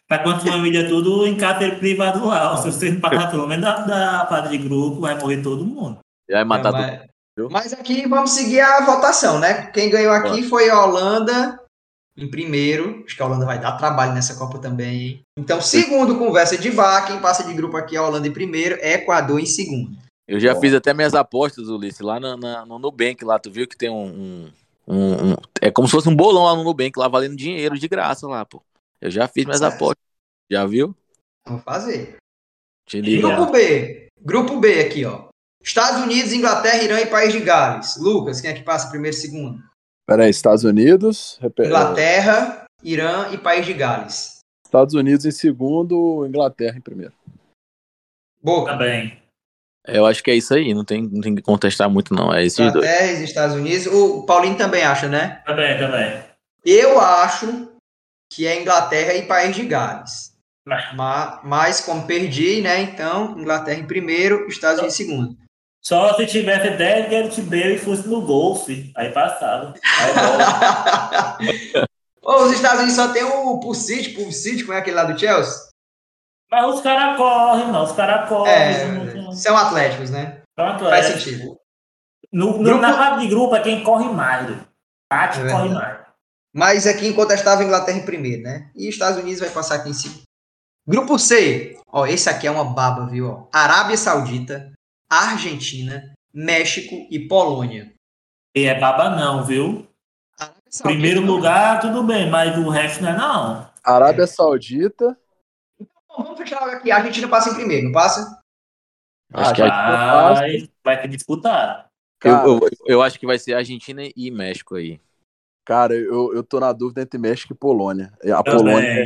tá com a família tudo em cárcere privado lá. Se você não passar pelo menos da, da fase de grupo, vai morrer todo mundo.
Vai matar
Não,
todo
mas,
viu?
mas aqui vamos seguir a votação, né? Quem ganhou aqui foi a Holanda em primeiro. Acho que a Holanda vai dar trabalho nessa Copa também. hein? Então, segundo, conversa de bar. Quem passa de grupo aqui é a Holanda em primeiro, Equador em segundo.
Eu já
Bom.
fiz até minhas apostas, Ulisses, lá na, na- no Nubank, lá, tu viu que tem um, um- um- um- É como se fosse um bolão lá no Nubank, lá valendo dinheiro de graça lá, pô. Eu já fiz minhas
Certo.
apostas. Já viu?
Vamos fazer.
Te liga.
Grupo B. Grupo B aqui, ó. Estados Unidos, Inglaterra, Irã e País de Gales. Lucas, quem é que passa primeiro e segundo?
Peraí, Estados Unidos.
Inglaterra, Irã e País de Gales.
Estados Unidos em segundo, Inglaterra em primeiro.
Boca.
Também.
Eu acho que é isso aí, não tem, não tem que contestar muito, não. É esses dois.
Inglaterra e Estados Unidos. O Paulinho também acha, né?
Também, também.
Eu acho que é Inglaterra e País de Gales.
Mas-
Ma- Mas, como perdi, né? Então, Inglaterra em primeiro, Estados Unidos em segundo.
Só se tivesse 10 Gareth Bale e fosse no golfe, aí passava. Aí.
Ô, os Estados Unidos só tem o Pulisic, Pulisic, como é aquele lá do Chelsea?
Mas os caras correm, não. Os caras correm.
É,
não-
são atléticos, né?
não-
Faz
é.
sentido.
No, no-
Grupo-
Na fase de grupo é quem corre mais. Tati
É
corre mais.
Mas aqui incontestável Inglaterra em primeiro, né? E Estados Unidos vai passar aqui em segundo. Grupo C. Ó, esse aqui é uma baba, viu? Ó. Arábia Saudita, Argentina, México e Polônia.
E é baba não, viu? Primeiro lugar, tudo bem, mas o resto não é não.
Arábia Saudita.
Bom, vamos fechar aqui. A Argentina passa em primeiro, não passa?
Acho
Ah,
que é-
já-
Vai, vai ter disputar.
eu,
Cara,
eu, eu acho que vai ser Argentina e México aí.
cara, eu, eu tô na dúvida entre México e Polônia. A Polônia é.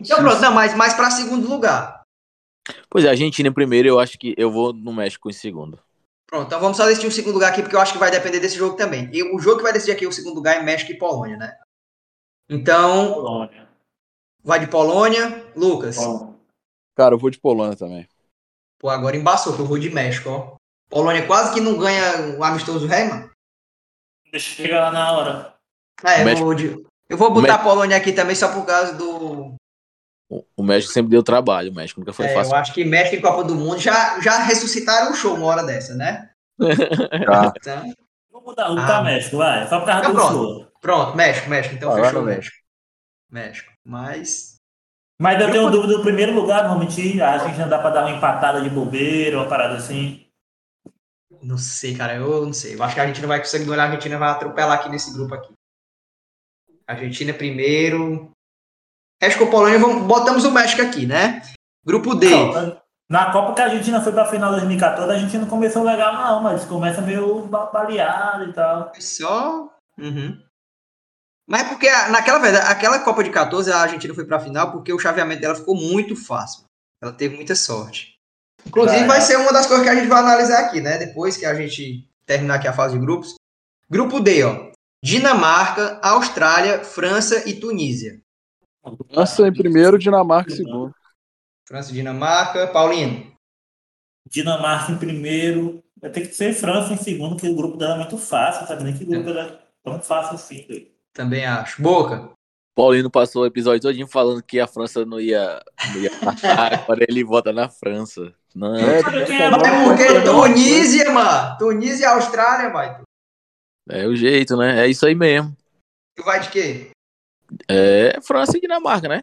Então pronto, não, mas mais para segundo lugar.
Pois é, Argentina em primeiro, eu acho que eu vou no México em segundo.
Pronto, então vamos só decidir o segundo lugar aqui, porque eu acho que vai depender desse jogo também. E o jogo que vai decidir aqui o segundo lugar é México e Polônia, né? Então,
Polônia.
vai de Polônia. Lucas.
Bom.
Cara, eu vou de Polônia também.
Pô, agora embaçou que eu vou de México, ó. Polônia quase que não ganha o amistoso rei, mano.
Deixa eu chegar lá na hora.
É, eu,
México-
vou, de- eu vou botar a Polônia aqui também só por causa do.
O, o México sempre deu trabalho, o México nunca foi
é,
fácil.
eu acho que México e Copa do Mundo já, já ressuscitaram o show uma hora dessa, né?
Tá.
Então,
Vamos mudar, vamos
Ah.
México, vai. Só por causa
Então
do
pronto.
show.
pronto, México, México. Então
Vai,
fechou
vai,
México. México. Mas.
Mas eu tenho dúvida do primeiro lugar, não vou mentir. Acho que já dá pra dar uma empatada de bobeira, uma parada assim.
Não sei, cara. Eu não sei. Eu acho que a Argentina vai conseguir ganhar. A Argentina vai atropelar aqui nesse grupo aqui. Argentina primeiro. México ou Polônia, vamos, botamos o México aqui, né? Grupo D.
Não, Na Copa que a Argentina foi pra final de 2014, a gente não começou legal, não, mas começa meio ba- baleado e tal.
Só. Uhum. Mas é porque a- naquela verdade, aquela Copa de 14 a Argentina foi pra final porque o chaveamento dela ficou muito fácil. Ela teve muita sorte. Inclusive, vai
é.
ser uma das coisas que a gente vai analisar aqui, né? Depois que a gente terminar aqui a fase de grupos. Grupo D, ó. Dinamarca, Austrália, França e Tunísia.
França em primeiro, Dinamarca em segundo.
França e Dinamarca. Paulino.
Dinamarca em primeiro. Vai ter que ser França em segundo, porque o grupo dela é muito fácil, sabe? Nem que o grupo dela é tão fácil assim. doido.
Também acho. Boca.
Paulino passou o episódio todinho falando que a França não ia, não ia passar, agora ele vota na França. Não,
É,
é
porque
bom.
Tunísia, mano. Tunísia e Austrália, vai.
é o jeito, né? É isso aí mesmo.
Tu vai de quê?
É França e Dinamarca, né?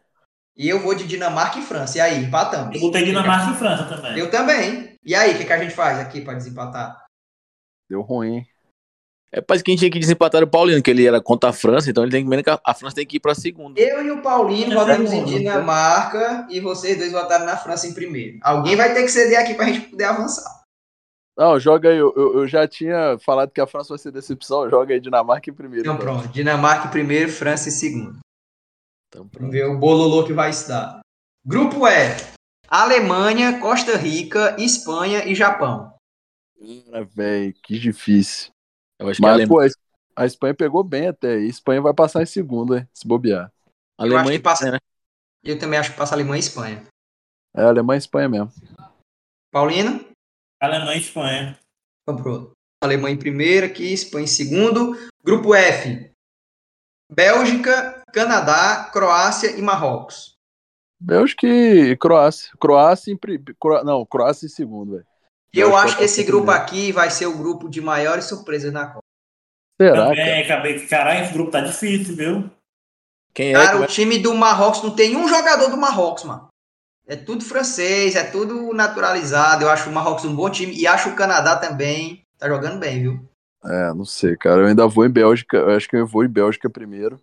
E eu vou de Dinamarca e França. E aí, empatamos.
Eu botei Dinamarca e França também.
Eu também. E aí, o que, que a gente faz aqui pra desempatar?
Deu ruim.
É parece que a gente tinha que desempatar o Paulino, que ele era contra a França, então ele tem que menos que a- a França tem que ir pra segunda.
Eu e o Paulinho
É
votamos em Dinamarca e vocês dois votaram na França em primeiro. Alguém vai ter que ceder aqui pra gente poder avançar.
Não, joga aí. Eu, eu- eu já tinha falado que a França vai ser decepção. Joga aí Dinamarca em primeiro.
Então pronto, Dinamarca em primeiro, França em segundo.
Então,
Vamos
pronto.
ver o bololô que vai se dar. Grupo E. Alemanha, Costa Rica, Espanha e Japão.
Cara, velho, que difícil.
Eu acho que a
Mas,
Alemanha,
pô, a- Espanha pegou bem até. aí. A Espanha vai passar em segundo, hein? Se bobear.
a
eu acho
Alemanha
que passa-
né?
Eu também acho que passa Alemanha e Espanha.
É Alemanha e Espanha mesmo.
Paulino?
Alemanha e Espanha.
Pro outro. Alemanha em primeiro aqui, Espanha em segundo. Grupo F. Bélgica, Canadá, Croácia e Marrocos.
Bélgica e Croácia. Croácia em pri- Cro... Não, Croácia em segundo, velho.
E eu
Bélgica
acho que esse
passa
grupo
primeiro.
aqui vai ser o grupo de maiores surpresas na Copa.
Será, cara?
Também, acabei que, caralho, esse grupo tá difícil, viu?
Quem é
Cara,
que
o time do Marrocos não tem um jogador do Marrocos, mano. É tudo francês, é tudo naturalizado. Eu acho o Marrocos um bom time e acho o Canadá também. Tá jogando bem, viu?
É, não sei, cara. Eu ainda vou em Bélgica. Eu acho que eu vou em Bélgica primeiro.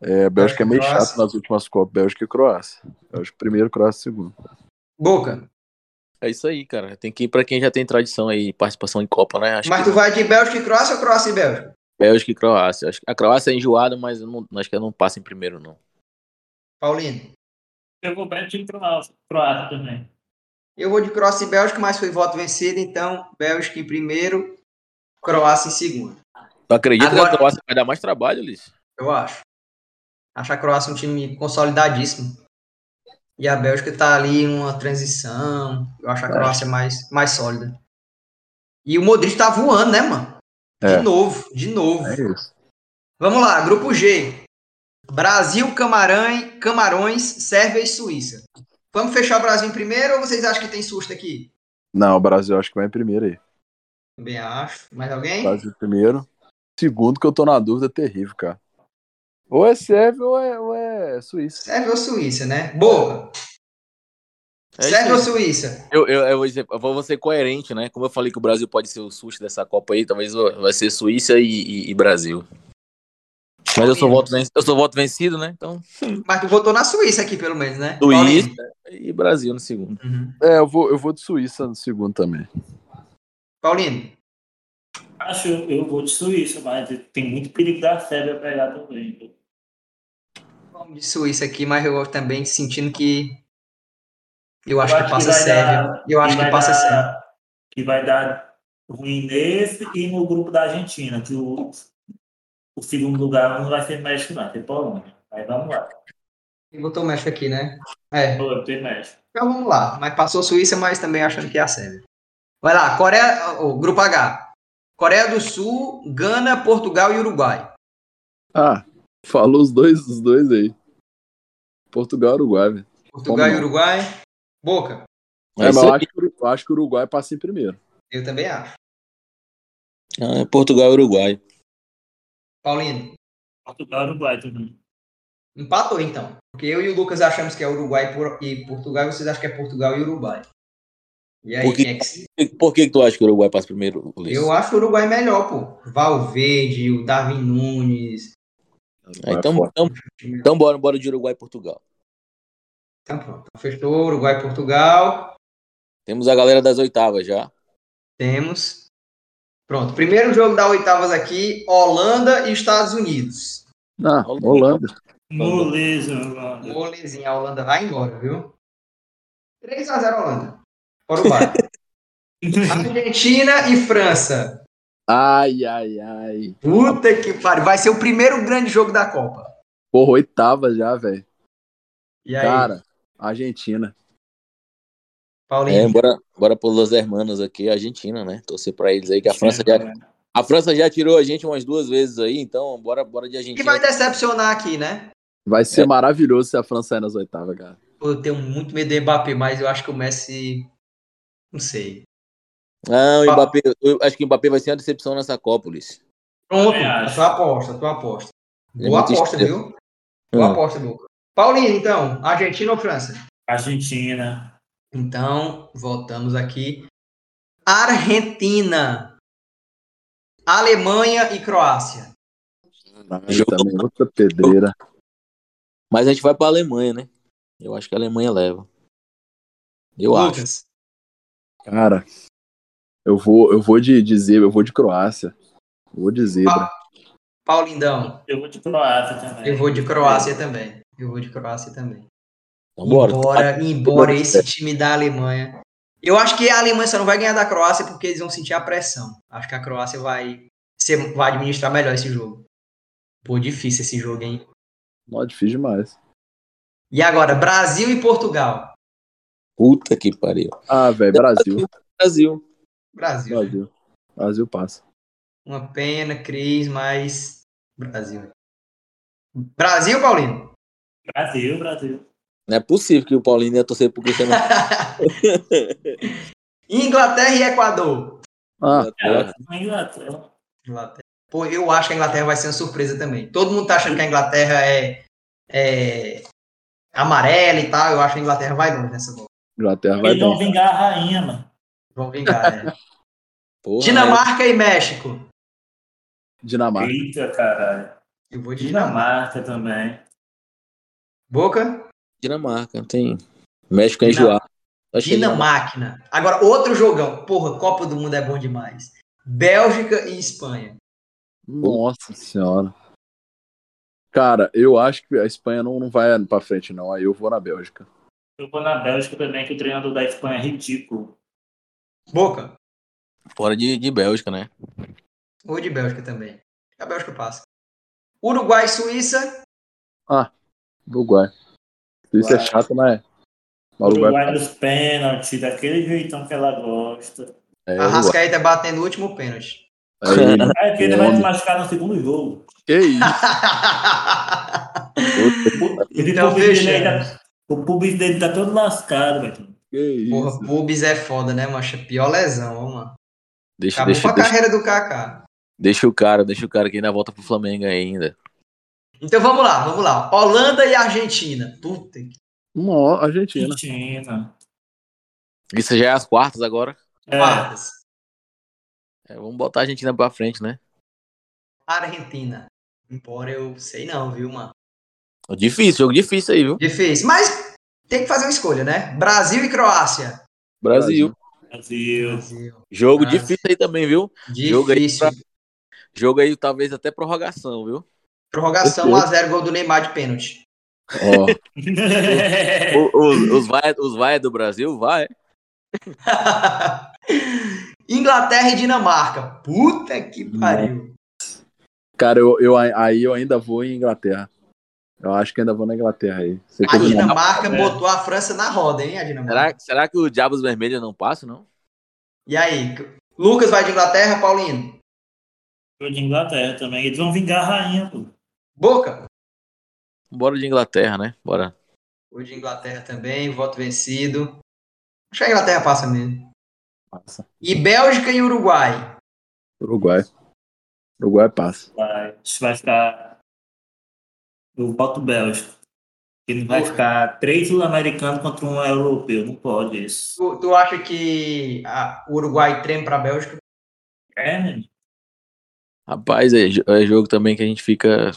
É, Bélgica é meio
Croácia.
chato nas últimas Copas. Bélgica e Croácia. Bélgica primeiro, Croácia segundo.
Boca.
É isso aí, cara. Tem que ir pra quem já tem tradição aí, participação em Copa, né? Acho
Mas
que
tu vai de Bélgica e Croácia ou Croácia e Bélgica?
Bélgica e Croácia. Acho que a Croácia é enjoada, mas eu não, acho que ela não passa em primeiro, não.
Paulino.
Eu vou bem time Croácia, Croácia também.
Eu vou de Croácia e Bélgica, mas foi voto vencido, então Bélgica em primeiro, Croácia em segundo.
Tu acredita
Agora-
que a Croácia vai dar mais trabalho, Liz?
Eu acho. Acho a Croácia um time consolidadíssimo. E a Bélgica tá ali em uma transição. Eu acho a Croácia mais, mais sólida. E o Modric tá voando, né, mano? De
É.
novo, de novo.
É isso.
Vamos lá, grupo G. Brasil, Camarão, Camarões, Sérvia e Suíça. Vamos fechar o Brasil em primeiro ou vocês acham que tem susto aqui?
Não, o Brasil acho que vai em primeiro aí.
Também acho. Mais alguém?
Brasil em primeiro. Segundo, que eu tô na dúvida terrível, cara. Ou é Sérvia ou é, ou é Suíça.
Sérvia ou Suíça, né? Boa.
É
Sérvia ou Suíça?
Eu, eu, eu, vou dizer- eu vou ser coerente, né? Como eu falei que o Brasil pode ser o susto dessa Copa aí, talvez vai ser Suíça e, e- e Brasil. Mas eu sou, voto vencido, eu sou voto vencido, né? Então,
Mas tu votou na Suíça aqui, pelo menos, né?
Suíça
Paulinho?
e Brasil no segundo.
Uhum.
É, eu vou, eu vou de Suíça no segundo também.
Paulino.
Acho eu vou de Suíça, mas tem muito perigo da Sérvia pegar também.
Vamos de Suíça aqui, mas eu também sentindo que. Eu acho
Eu
que
acho
passa
que
Sérvia. Eu acho que passa
dar-
Sérvia.
Que vai dar ruim nesse e no grupo da Argentina, que o, o segundo lugar não vai ser México, não, vai ser Polônia. Aí vamos lá.
Quem botou o México aqui, né? É.
Tem México.
Então vamos lá. Mas passou Suíça, mas também achando que é a Sérvia. Vai lá, Coreia. O grupo H. Coreia do Sul, Gana, Portugal e Uruguai.
Ah, falou os dois, os dois aí. Portugal e Uruguai, velho.
Portugal e
Como?
Uruguai. Boca.
É, mas eu acho, que, o- eu acho que o Uruguai passa em primeiro.
Eu também acho.
Ah, é Portugal e Uruguai.
Paulino.
Portugal e Uruguai também.
Empatou então. Porque eu e o Lucas achamos que é Uruguai e Por- Portugal, e vocês acham que é Portugal e Uruguai. E aí,
Por que-
quem é que se-
Por que, que tu acha que o Uruguai passa primeiro, Ulisses?
Eu acho o Uruguai melhor, pô. Valverde, o Darwin Nunes.
Ah, então,
Vai
então, então bora, bora de Uruguai e Portugal.
Então pronto. Fechou. Uruguai e Portugal.
Temos a galera das oitavas já.
Temos. Pronto. Primeiro jogo da oitavas aqui: Holanda e Estados Unidos.
Ah,
Holanda.
Holanda.
Moleza, Holanda.
Molezinha, a Holanda vai embora, viu? 3x0 Holanda. Uruguai. Argentina e França.
Ai, ai, ai.
Puta que pariu. Vai ser o primeiro grande jogo da Copa.
Porra, oitava já, velho.
E aí,
Cara, Argentina.
Paulinho?
É, bora, bora por Los Hermanos aqui, Argentina, né? Torcer pra eles aí, que a França já, a França já tirou a gente umas duas vezes aí, então bora, bora de
que
Argentina.
vai decepcionar aqui, né?
Vai ser
É.
maravilhoso se a França sair nas oitavas, cara.
Eu tenho muito medo do Mbappé, mas eu acho que o Messi. Não sei.
Não, o Mbappé, eu acho que o Mbappé vai ser uma decepção nessa Copa, Ulisses.
Pronto, a tua aposta, a tua aposta.
É
Boa aposta,
estrela.
viu? Boa
Hum.
aposta, Luca. Paulinho, então, Argentina ou França?
Argentina.
Então, voltamos aqui. Argentina. Alemanha e Croácia.
Também outra pedreira.
Mas a gente vai pra Alemanha, né? Eu acho que a Alemanha leva. Eu acho.
Lucas.
Cara, eu vou, eu vou de, de zebra, eu vou de Croácia. Vou de zebra.
Paulindão.
Eu vou de Croácia também.
Eu vou de Croácia também. Eu vou de Croácia também.
Então bora.
Embora, embora esse time da Alemanha. Eu acho que a Alemanha só não vai ganhar da Croácia porque eles vão sentir a pressão. Acho que a Croácia vai, ser, vai administrar melhor esse jogo. Pô, difícil esse jogo, hein?
Não, difícil demais.
E agora, Brasil e Portugal.
Puta que pariu.
Ah, velho, Brasil.
Brasil.
Brasil. né?
Brasil. Brasil passa.
Uma pena, Cris, mas. Brasil. Brasil, Paulinho?
Brasil, Brasil.
Não é possível que o Paulinho ia torcer pro Cristiano
Inglaterra e Equador.
Ah,
É, Inglaterra.
Inglaterra. Pô, eu acho que a Inglaterra vai ser uma surpresa também. Todo mundo tá achando que a Inglaterra é, é amarela e tal. Eu acho que a Inglaterra vai longe nessa bola.
Inglaterra vai
Eles vão vingar a rainha, mano.
Vão vingar, né?
Porra,
Dinamarca e México.
Dinamarca.
Eita, caralho.
Eu vou de Dinamarca.
Dinamarca também.
Boca?
Dinamarca, tem. México é enjoado.
Dinamáquina. Agora, outro jogão. Porra, Copa do Mundo é bom demais. Bélgica e Espanha.
Nossa senhora. Cara, eu acho que a Espanha não, não vai pra frente, não. Aí eu vou na Bélgica.
Eu vou na Bélgica também, que o treinador da Espanha é ridículo.
Boca?
Fora de, de Bélgica, né?
Ou de Bélgica também. A Bélgica passa. Uruguai e Suíça.
Uruguai. Isso é chato, mas. mas
Uruguai,
Uruguai.
nos pênaltis, daquele jeitão que ela gosta.
É,
A
Uruguai.
Rascaeta batendo o último pênalti.
Aí,
É porque ele vai se machucar no segundo jogo.
que isso?
Esse
Então,
pubis dele tá- O pubis dele tá todo lascado, velho.
Que isso?
Porra, pubis é foda, né, mancha? Pior lesão, ó, mano.
Deixa,
Acabou
deixa,
com a
deixa,
carreira do Kaká.
deixa o cara, deixa o cara que ainda volta pro Flamengo ainda.
Então vamos lá, vamos lá. Holanda e Argentina. Puta que.
Nó, Argentina.
Argentina.
Isso já é as quartas agora.
É,
Quartas.
É, vamos botar a Argentina pra frente, né?
Argentina. Embora eu sei não, viu, mano?
Difícil, jogo difícil aí, viu?
Difícil. Mas tem que fazer uma escolha, né? Brasil e Croácia.
Brasil.
Brasil.
Brasil.
Jogo
Brasil.
difícil aí também, viu? Jogo aí
Difícil.
pra- Jogo aí talvez até prorrogação, viu?
Prorrogação 1x0, gol do Neymar de pênalti.
Ó,
O- Os, os, vai, os vai do Brasil, vai.
Inglaterra e Dinamarca. Puta que pariu.
cara, eu, eu, aí eu ainda vou em Inglaterra. Eu acho que ainda vou na Inglaterra aí.
A
vou
Dinamarca
É.
botou a França na roda, hein? A Dinamarca.
Será, será que o Diabos Vermelhos não passa, não?
E aí? Lucas vai de Inglaterra, Paulinho?
Foi de Inglaterra também. Eles vão vingar a rainha, pô.
Boca.
Bora de Inglaterra, né? Bora.
Vou de Inglaterra também, voto vencido. Acho que a Inglaterra passa mesmo.
Passa.
E Bélgica e Uruguai.
Uruguai. Uruguai passa.
Vai, isso vai ficar. Eu boto Bélgica. Que não vai
Porra.
ficar três sul-americanos contra um europeu. Não pode isso.
Tu, tu acha que a- o Uruguai treme pra Bélgica?
É, né?
Rapaz, é, é jogo também que a gente fica.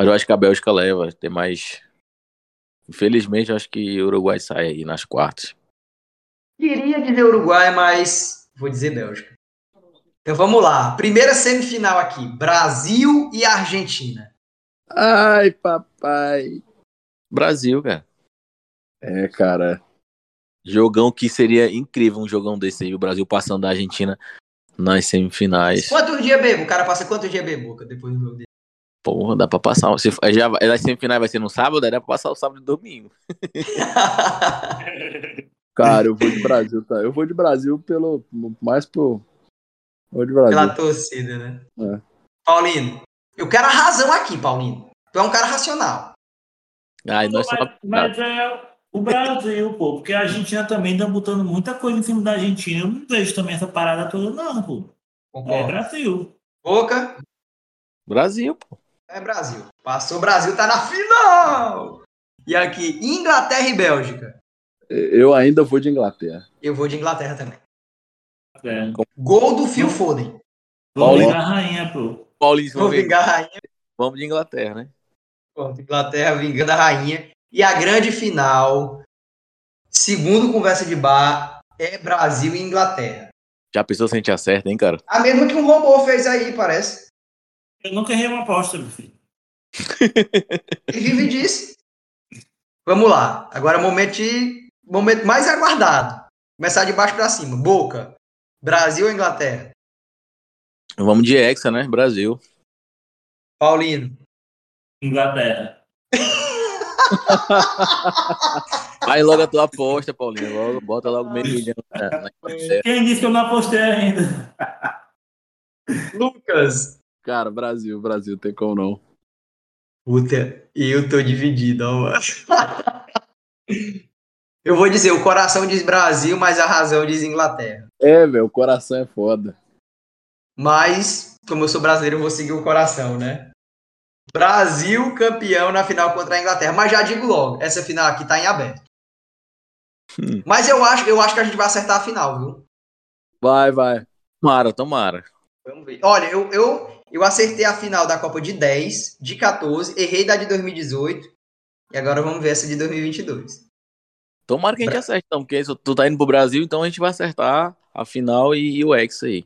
Mas eu acho que a Bélgica leva. Tem mais. Infelizmente, eu acho que o Uruguai sai aí nas quartas.
Queria dizer Uruguai, mas vou dizer Bélgica. Então vamos lá. Primeira semifinal aqui: Brasil e Argentina.
Ai, papai.
Brasil, cara.
É, cara.
Jogão que seria incrível um jogão desse aí. O Brasil passando da Argentina nas semifinais.
Quantos dias bebo? O cara passa quantos dias bebo, Boca, depois do jogo dele?
Porra, dá pra passar. Se, já, as semifinais vai ser no sábado, aí dá pra passar o sábado e domingo.
Cara, eu vou de Brasil, tá? Eu vou de Brasil pelo. Mais pro. Vou de Brasil.
Pela torcida, né?
É.
Paulino, eu quero a razão aqui, Paulino. Tu é um cara racional.
Ai, nós
mas,
somos.
mas é o Brasil, pô. Porque a Argentina também tá botando muita coisa em cima da Argentina. Eu não vejo também essa parada toda, não, pô. É
Concordo.
Brasil.
Boca,
Brasil, pô.
É Brasil. Passou, Brasil tá na final! E aqui, Inglaterra e Bélgica.
Eu ainda vou de Inglaterra.
Eu vou de Inglaterra também.
É.
Gol do Phil Foden.
Vou
Paulinho.
ligar a rainha, pô.
Paulinho,
Vou
vamos,
vingar a rainha.
vamos de Inglaterra, né?
Pronto, Inglaterra vingando a rainha. E a grande final, segundo conversa de bar, é Brasil e Inglaterra.
Já pensou se a gente acerta, hein, cara?
A mesma que um robô fez aí, parece.
Eu nunca errei uma aposta, meu filho.
E vive disso. Vamos lá. Agora momento, de- momento mais aguardado. Começar de baixo pra cima. Boca. Brasil ou Inglaterra?
Vamos de Hexa, né? Brasil.
Paulino.
Inglaterra.
Vai logo a tua aposta, Paulinho. Logo, bota logo meio milhão.
Quem disse que eu não apostei ainda?
Lucas.
Cara, Brasil, Brasil, tem como não.
Puta, eu tô dividido, ó, mano. Eu vou dizer, o coração diz Brasil, mas a razão diz Inglaterra.
É, velho, o coração é foda.
Mas, como eu sou brasileiro, eu vou seguir o coração, né? Brasil campeão na final contra a Inglaterra. Mas já digo logo, essa final aqui tá em aberto.
Hum.
Mas eu acho, eu acho que a gente vai acertar a final, viu?
Vai, vai.
Tomara, tomara.
Vamos ver. Olha, eu, eu, eu acertei a final da Copa de 10, de 14, errei da de 2018. E agora vamos ver essa de 2022.
Tomara que a gente acerte, então, porque tu tá indo pro Brasil, então a gente vai acertar a final e, e o Hexa aí.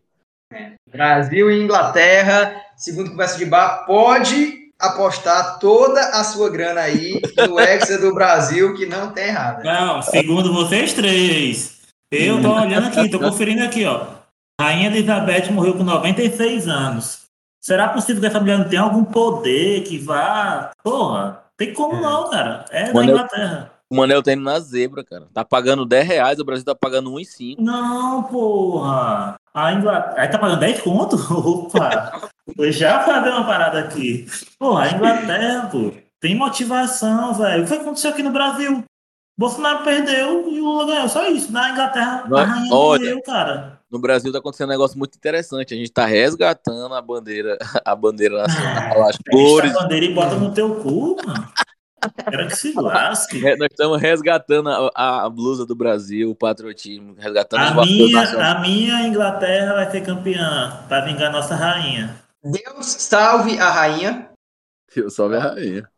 Brasil e Inglaterra, segundo conversa de bar, pode apostar toda a sua grana aí no Hexa do Brasil, que não tem errado.
Não, segundo vocês três. Eu tô olhando aqui, tô conferindo aqui, ó. Rainha Elizabeth morreu com 96 anos. Será possível que essa mulher não tenha algum poder que vá. Porra, tem como
É.
não, cara. É da
Quando eu-
Inglaterra.
O Manel tá indo na zebra, cara. Tá pagando 10 reais, o Brasil tá pagando 1,5.
Não, porra. A Inglaterra. Aí tá pagando 10 conto? Opa! Eu já fazer uma parada aqui. Porra, a Inglaterra, pô. Tem motivação, velho. O que aconteceu aqui no Brasil? Bolsonaro perdeu e o Lula ganhou. Só isso. Na Inglaterra,
Não
a rainha
olha,
morreu, cara.
No Brasil tá acontecendo um negócio muito interessante. A gente tá resgatando a bandeira, a bandeira nacional, as
Pega
cores.
essa bandeira e bota no teu cu, mano. Quero que se lasque.
É, Nós estamos resgatando a, a blusa do Brasil, o patriotismo, resgatando os
A minha, a minha Inglaterra vai ser campeã para vingar nossa rainha.
Deus salve a rainha.
Eu salve a rainha.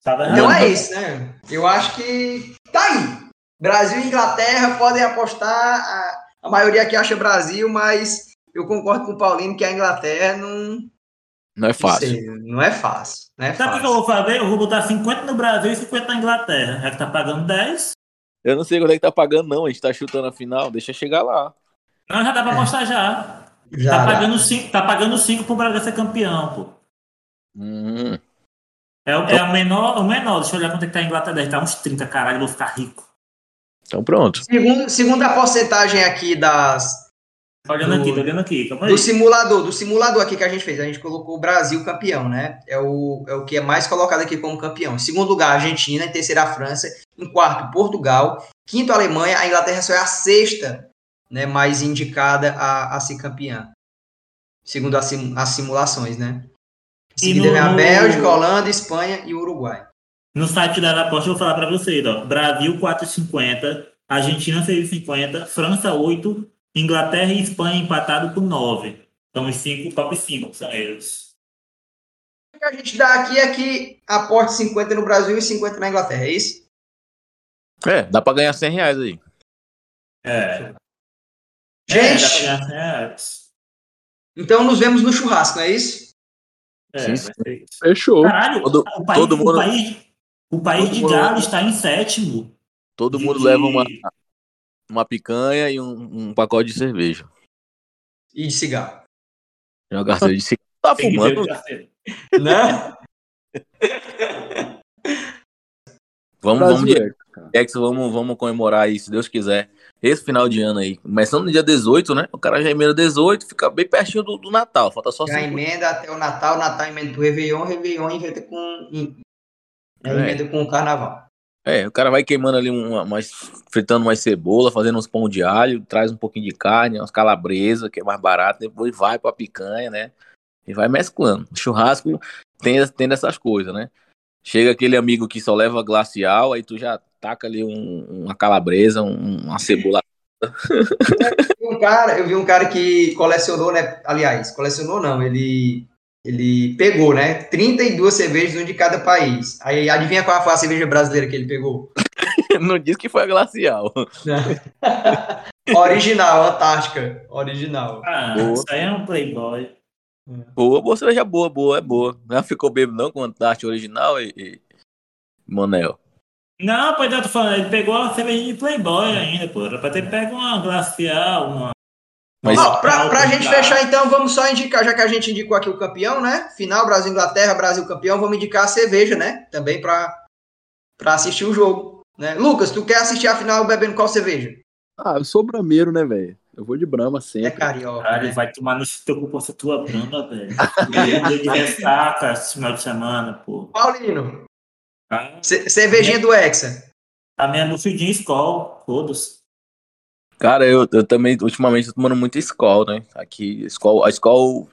Então é isso, né? Eu acho que tá aí. Brasil e Inglaterra podem apostar. A, a maioria aqui acha Brasil, mas eu concordo com o Paulinho que a Inglaterra não,
Não é
não
fácil.
sei, não é fácil. Não é
Sabe o que eu vou fazer? Eu vou botar 50 no Brasil e 50 na Inglaterra. Já que tá pagando 10.
Eu não sei quanto é que tá pagando, não. A gente tá chutando a final, deixa chegar lá.
Não, já dá pra mostrar já.
Já
tá,
dá.
pagando 5, tá pagando 5 pro Brasil ser campeão, pô.
Hum,
É, o- é o menor, o menor. Deixa eu olhar quanto é que tá a Inglaterra. Deve estar uns 30, caralho. Eu vou ficar rico.
Então pronto.
Segundo, segundo a porcentagem aqui das,
Olhando
Do-
aqui, tô olhando aqui. Calma aí.
Do simulador, do simulador aqui que a gente fez. A gente colocou o Brasil campeão, né? É o, é o que é mais colocado aqui como campeão. Em segundo lugar, a Argentina. Em terceiro, a França. Em quarto, Portugal. Quinto, a Alemanha. A Inglaterra só é a sexta né, mais indicada a, a ser campeã. Segundo as, sim- as simulações, né? Em
E
seguida
no-
vem a Bélgica, Holanda, Espanha e Uruguai.
No site da aposta, eu vou falar para vocês, ó. Brasil 4,50, Argentina 6,50, França 8, Inglaterra e Espanha empatado com 9. Então os cinco, top 5 são eles.
O que a gente dá aqui é que aporte 50 no Brasil e 50 na Inglaterra, é isso?
É, dá pra ganhar 100 reais aí.
É.
Gente,
É, dá pra ganhar 100 reais.
então nos vemos no churrasco, não é isso?
É,
Sim,
vai
sim.
ser isso.
Fechou.
Caralho,
Todo-
o país,
todo mundo-
o país, o país
todo
de
mundo-
Galo está em sétimo.
Todo
De-
mundo
de-
leva uma, uma picanha e um, um pacote de cerveja.
E de cigarro.
Uma garrafa de cigarro. Tá
Tem
fumando?
Né?
Vamos, vamos
Brasil,
Ex, vamos, vamos comemorar aí, se Deus quiser. Esse final de ano aí. Começando no dia 18, né? O cara já emenda 18, fica bem pertinho do, do Natal. Falta só
Já
cinco.
emenda até o Natal, Natal emenda pro Réveillon, Réveillon inventa com. Em- é, com o Carnaval.
É, o cara vai queimando ali, uma, mais, fritando mais cebola, fazendo uns pão de alho, traz um pouquinho de carne, umas calabresa, que é mais barato, depois vai pra picanha, né? E vai mesclando. Churrasco tem, tem dessas coisas, né? Chega aquele amigo que só leva glacial, aí tu já taca ali um- uma calabresa, um- uma cebola.
Eu vi um cara, eu vi um cara que colecionou, né? Aliás, colecionou não, ele. Ele pegou, né? 32 cervejas, um de cada país. Aí adivinha qual foi a cerveja brasileira que ele pegou?
Não diz que foi a glacial.
Original, Antártica. Original.
Ah,
Boa.
isso aí é um playboy.
Boa, boa cerveja boa, boa, é boa. Não ficou bêbado não com a Antártica original e, e... Monel.
Não, pois eu tô falando, ele pegou a cerveja de playboy ainda, pô. Era pra ter pego uma glacial, uma...
Mas-
Ó, pra, pra gente fechar, então, vamos só indicar, já que a gente indicou aqui o campeão, né? Final, Brasil Inglaterra, Brasil campeão, vamos indicar a cerveja, né? Também pra, pra assistir o jogo. Né? Lucas, tu quer assistir a final bebendo qual cerveja?
Ah, eu sou brameiro, né, velho? Eu vou de Brahma
É
sempre.
carioca.
Caralho,
né?
vai tomar no teu cu com essa tua brama, velho. Dia de ressaca esse final de semana, pô.
Paulino,
Ah,
ce- cervejinha do Hexa.
A minha Mufidinha Skol, todos.
Cara, eu, eu também, ultimamente, tô tomando muito Skol, né? Aqui, Skol, a Skol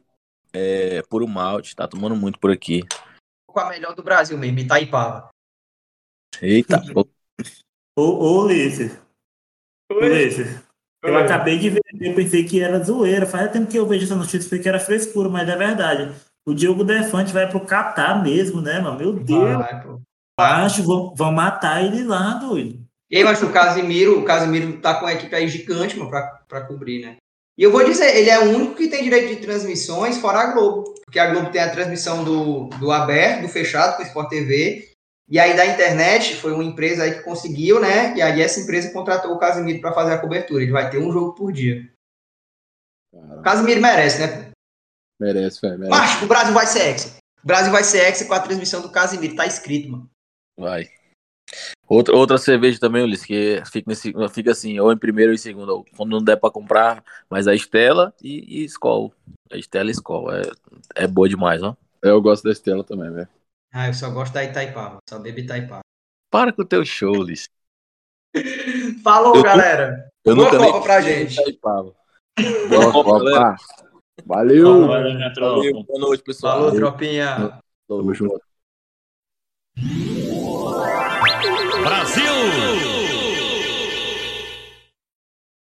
é puro malte, tá tomando muito por aqui.
Com a melhor do Brasil mesmo, Itaipava.
Eita, pô.
Ô, ô, Ulisses. Ulisses. Eu
Oi.
acabei de ver, eu pensei que era zoeira. Faz tempo que eu vejo essa notícia, pensei que era frescura, mas é verdade. O Diogo Defante vai pro Catar mesmo, né, mano? Meu Deus.
Vai.
Acho, vão, vão matar ele lá, doido.
E aí, mas o Casimiro, o Casimiro tá com a equipe aí gigante, mano, pra, pra cobrir, né? E eu vou dizer, ele é o único que tem direito de transmissões fora a Globo. Porque a Globo tem a transmissão do, do aberto, do fechado, com o Sport TV. E aí da internet, foi uma empresa aí que conseguiu, né? E aí essa empresa contratou o Casimiro pra fazer a cobertura. Ele vai ter um jogo por dia. O
Caralho,
Casimiro merece, né?
merece, velho. Merece.
Macho, o Brasil vai ser ex. O Brasil vai ser ex com a transmissão do Casimiro. Tá escrito, mano.
Vai. Outra, outra cerveja também, Ulisses, que fica, nesse, fica assim, ou em primeiro ou em segundo, quando não der pra comprar, mas a Estela e, e Skol. A Estela e Skol. É, é boa demais, ó.
Eu gosto da Estela também, velho.
Ah, eu só gosto da Itaipava. Só bebo Itaipava.
Para com o teu show, Ulisses.
Falou,
Eu-
galera.
Eu
Boa
nunca
Copa pra gente.
Itaipava.
Boa
Copa, galera.
Valeu.
Valeu.
Valeu, boa noite, pessoal.
Falou, tropinha.
Tamo junto.
Brasil!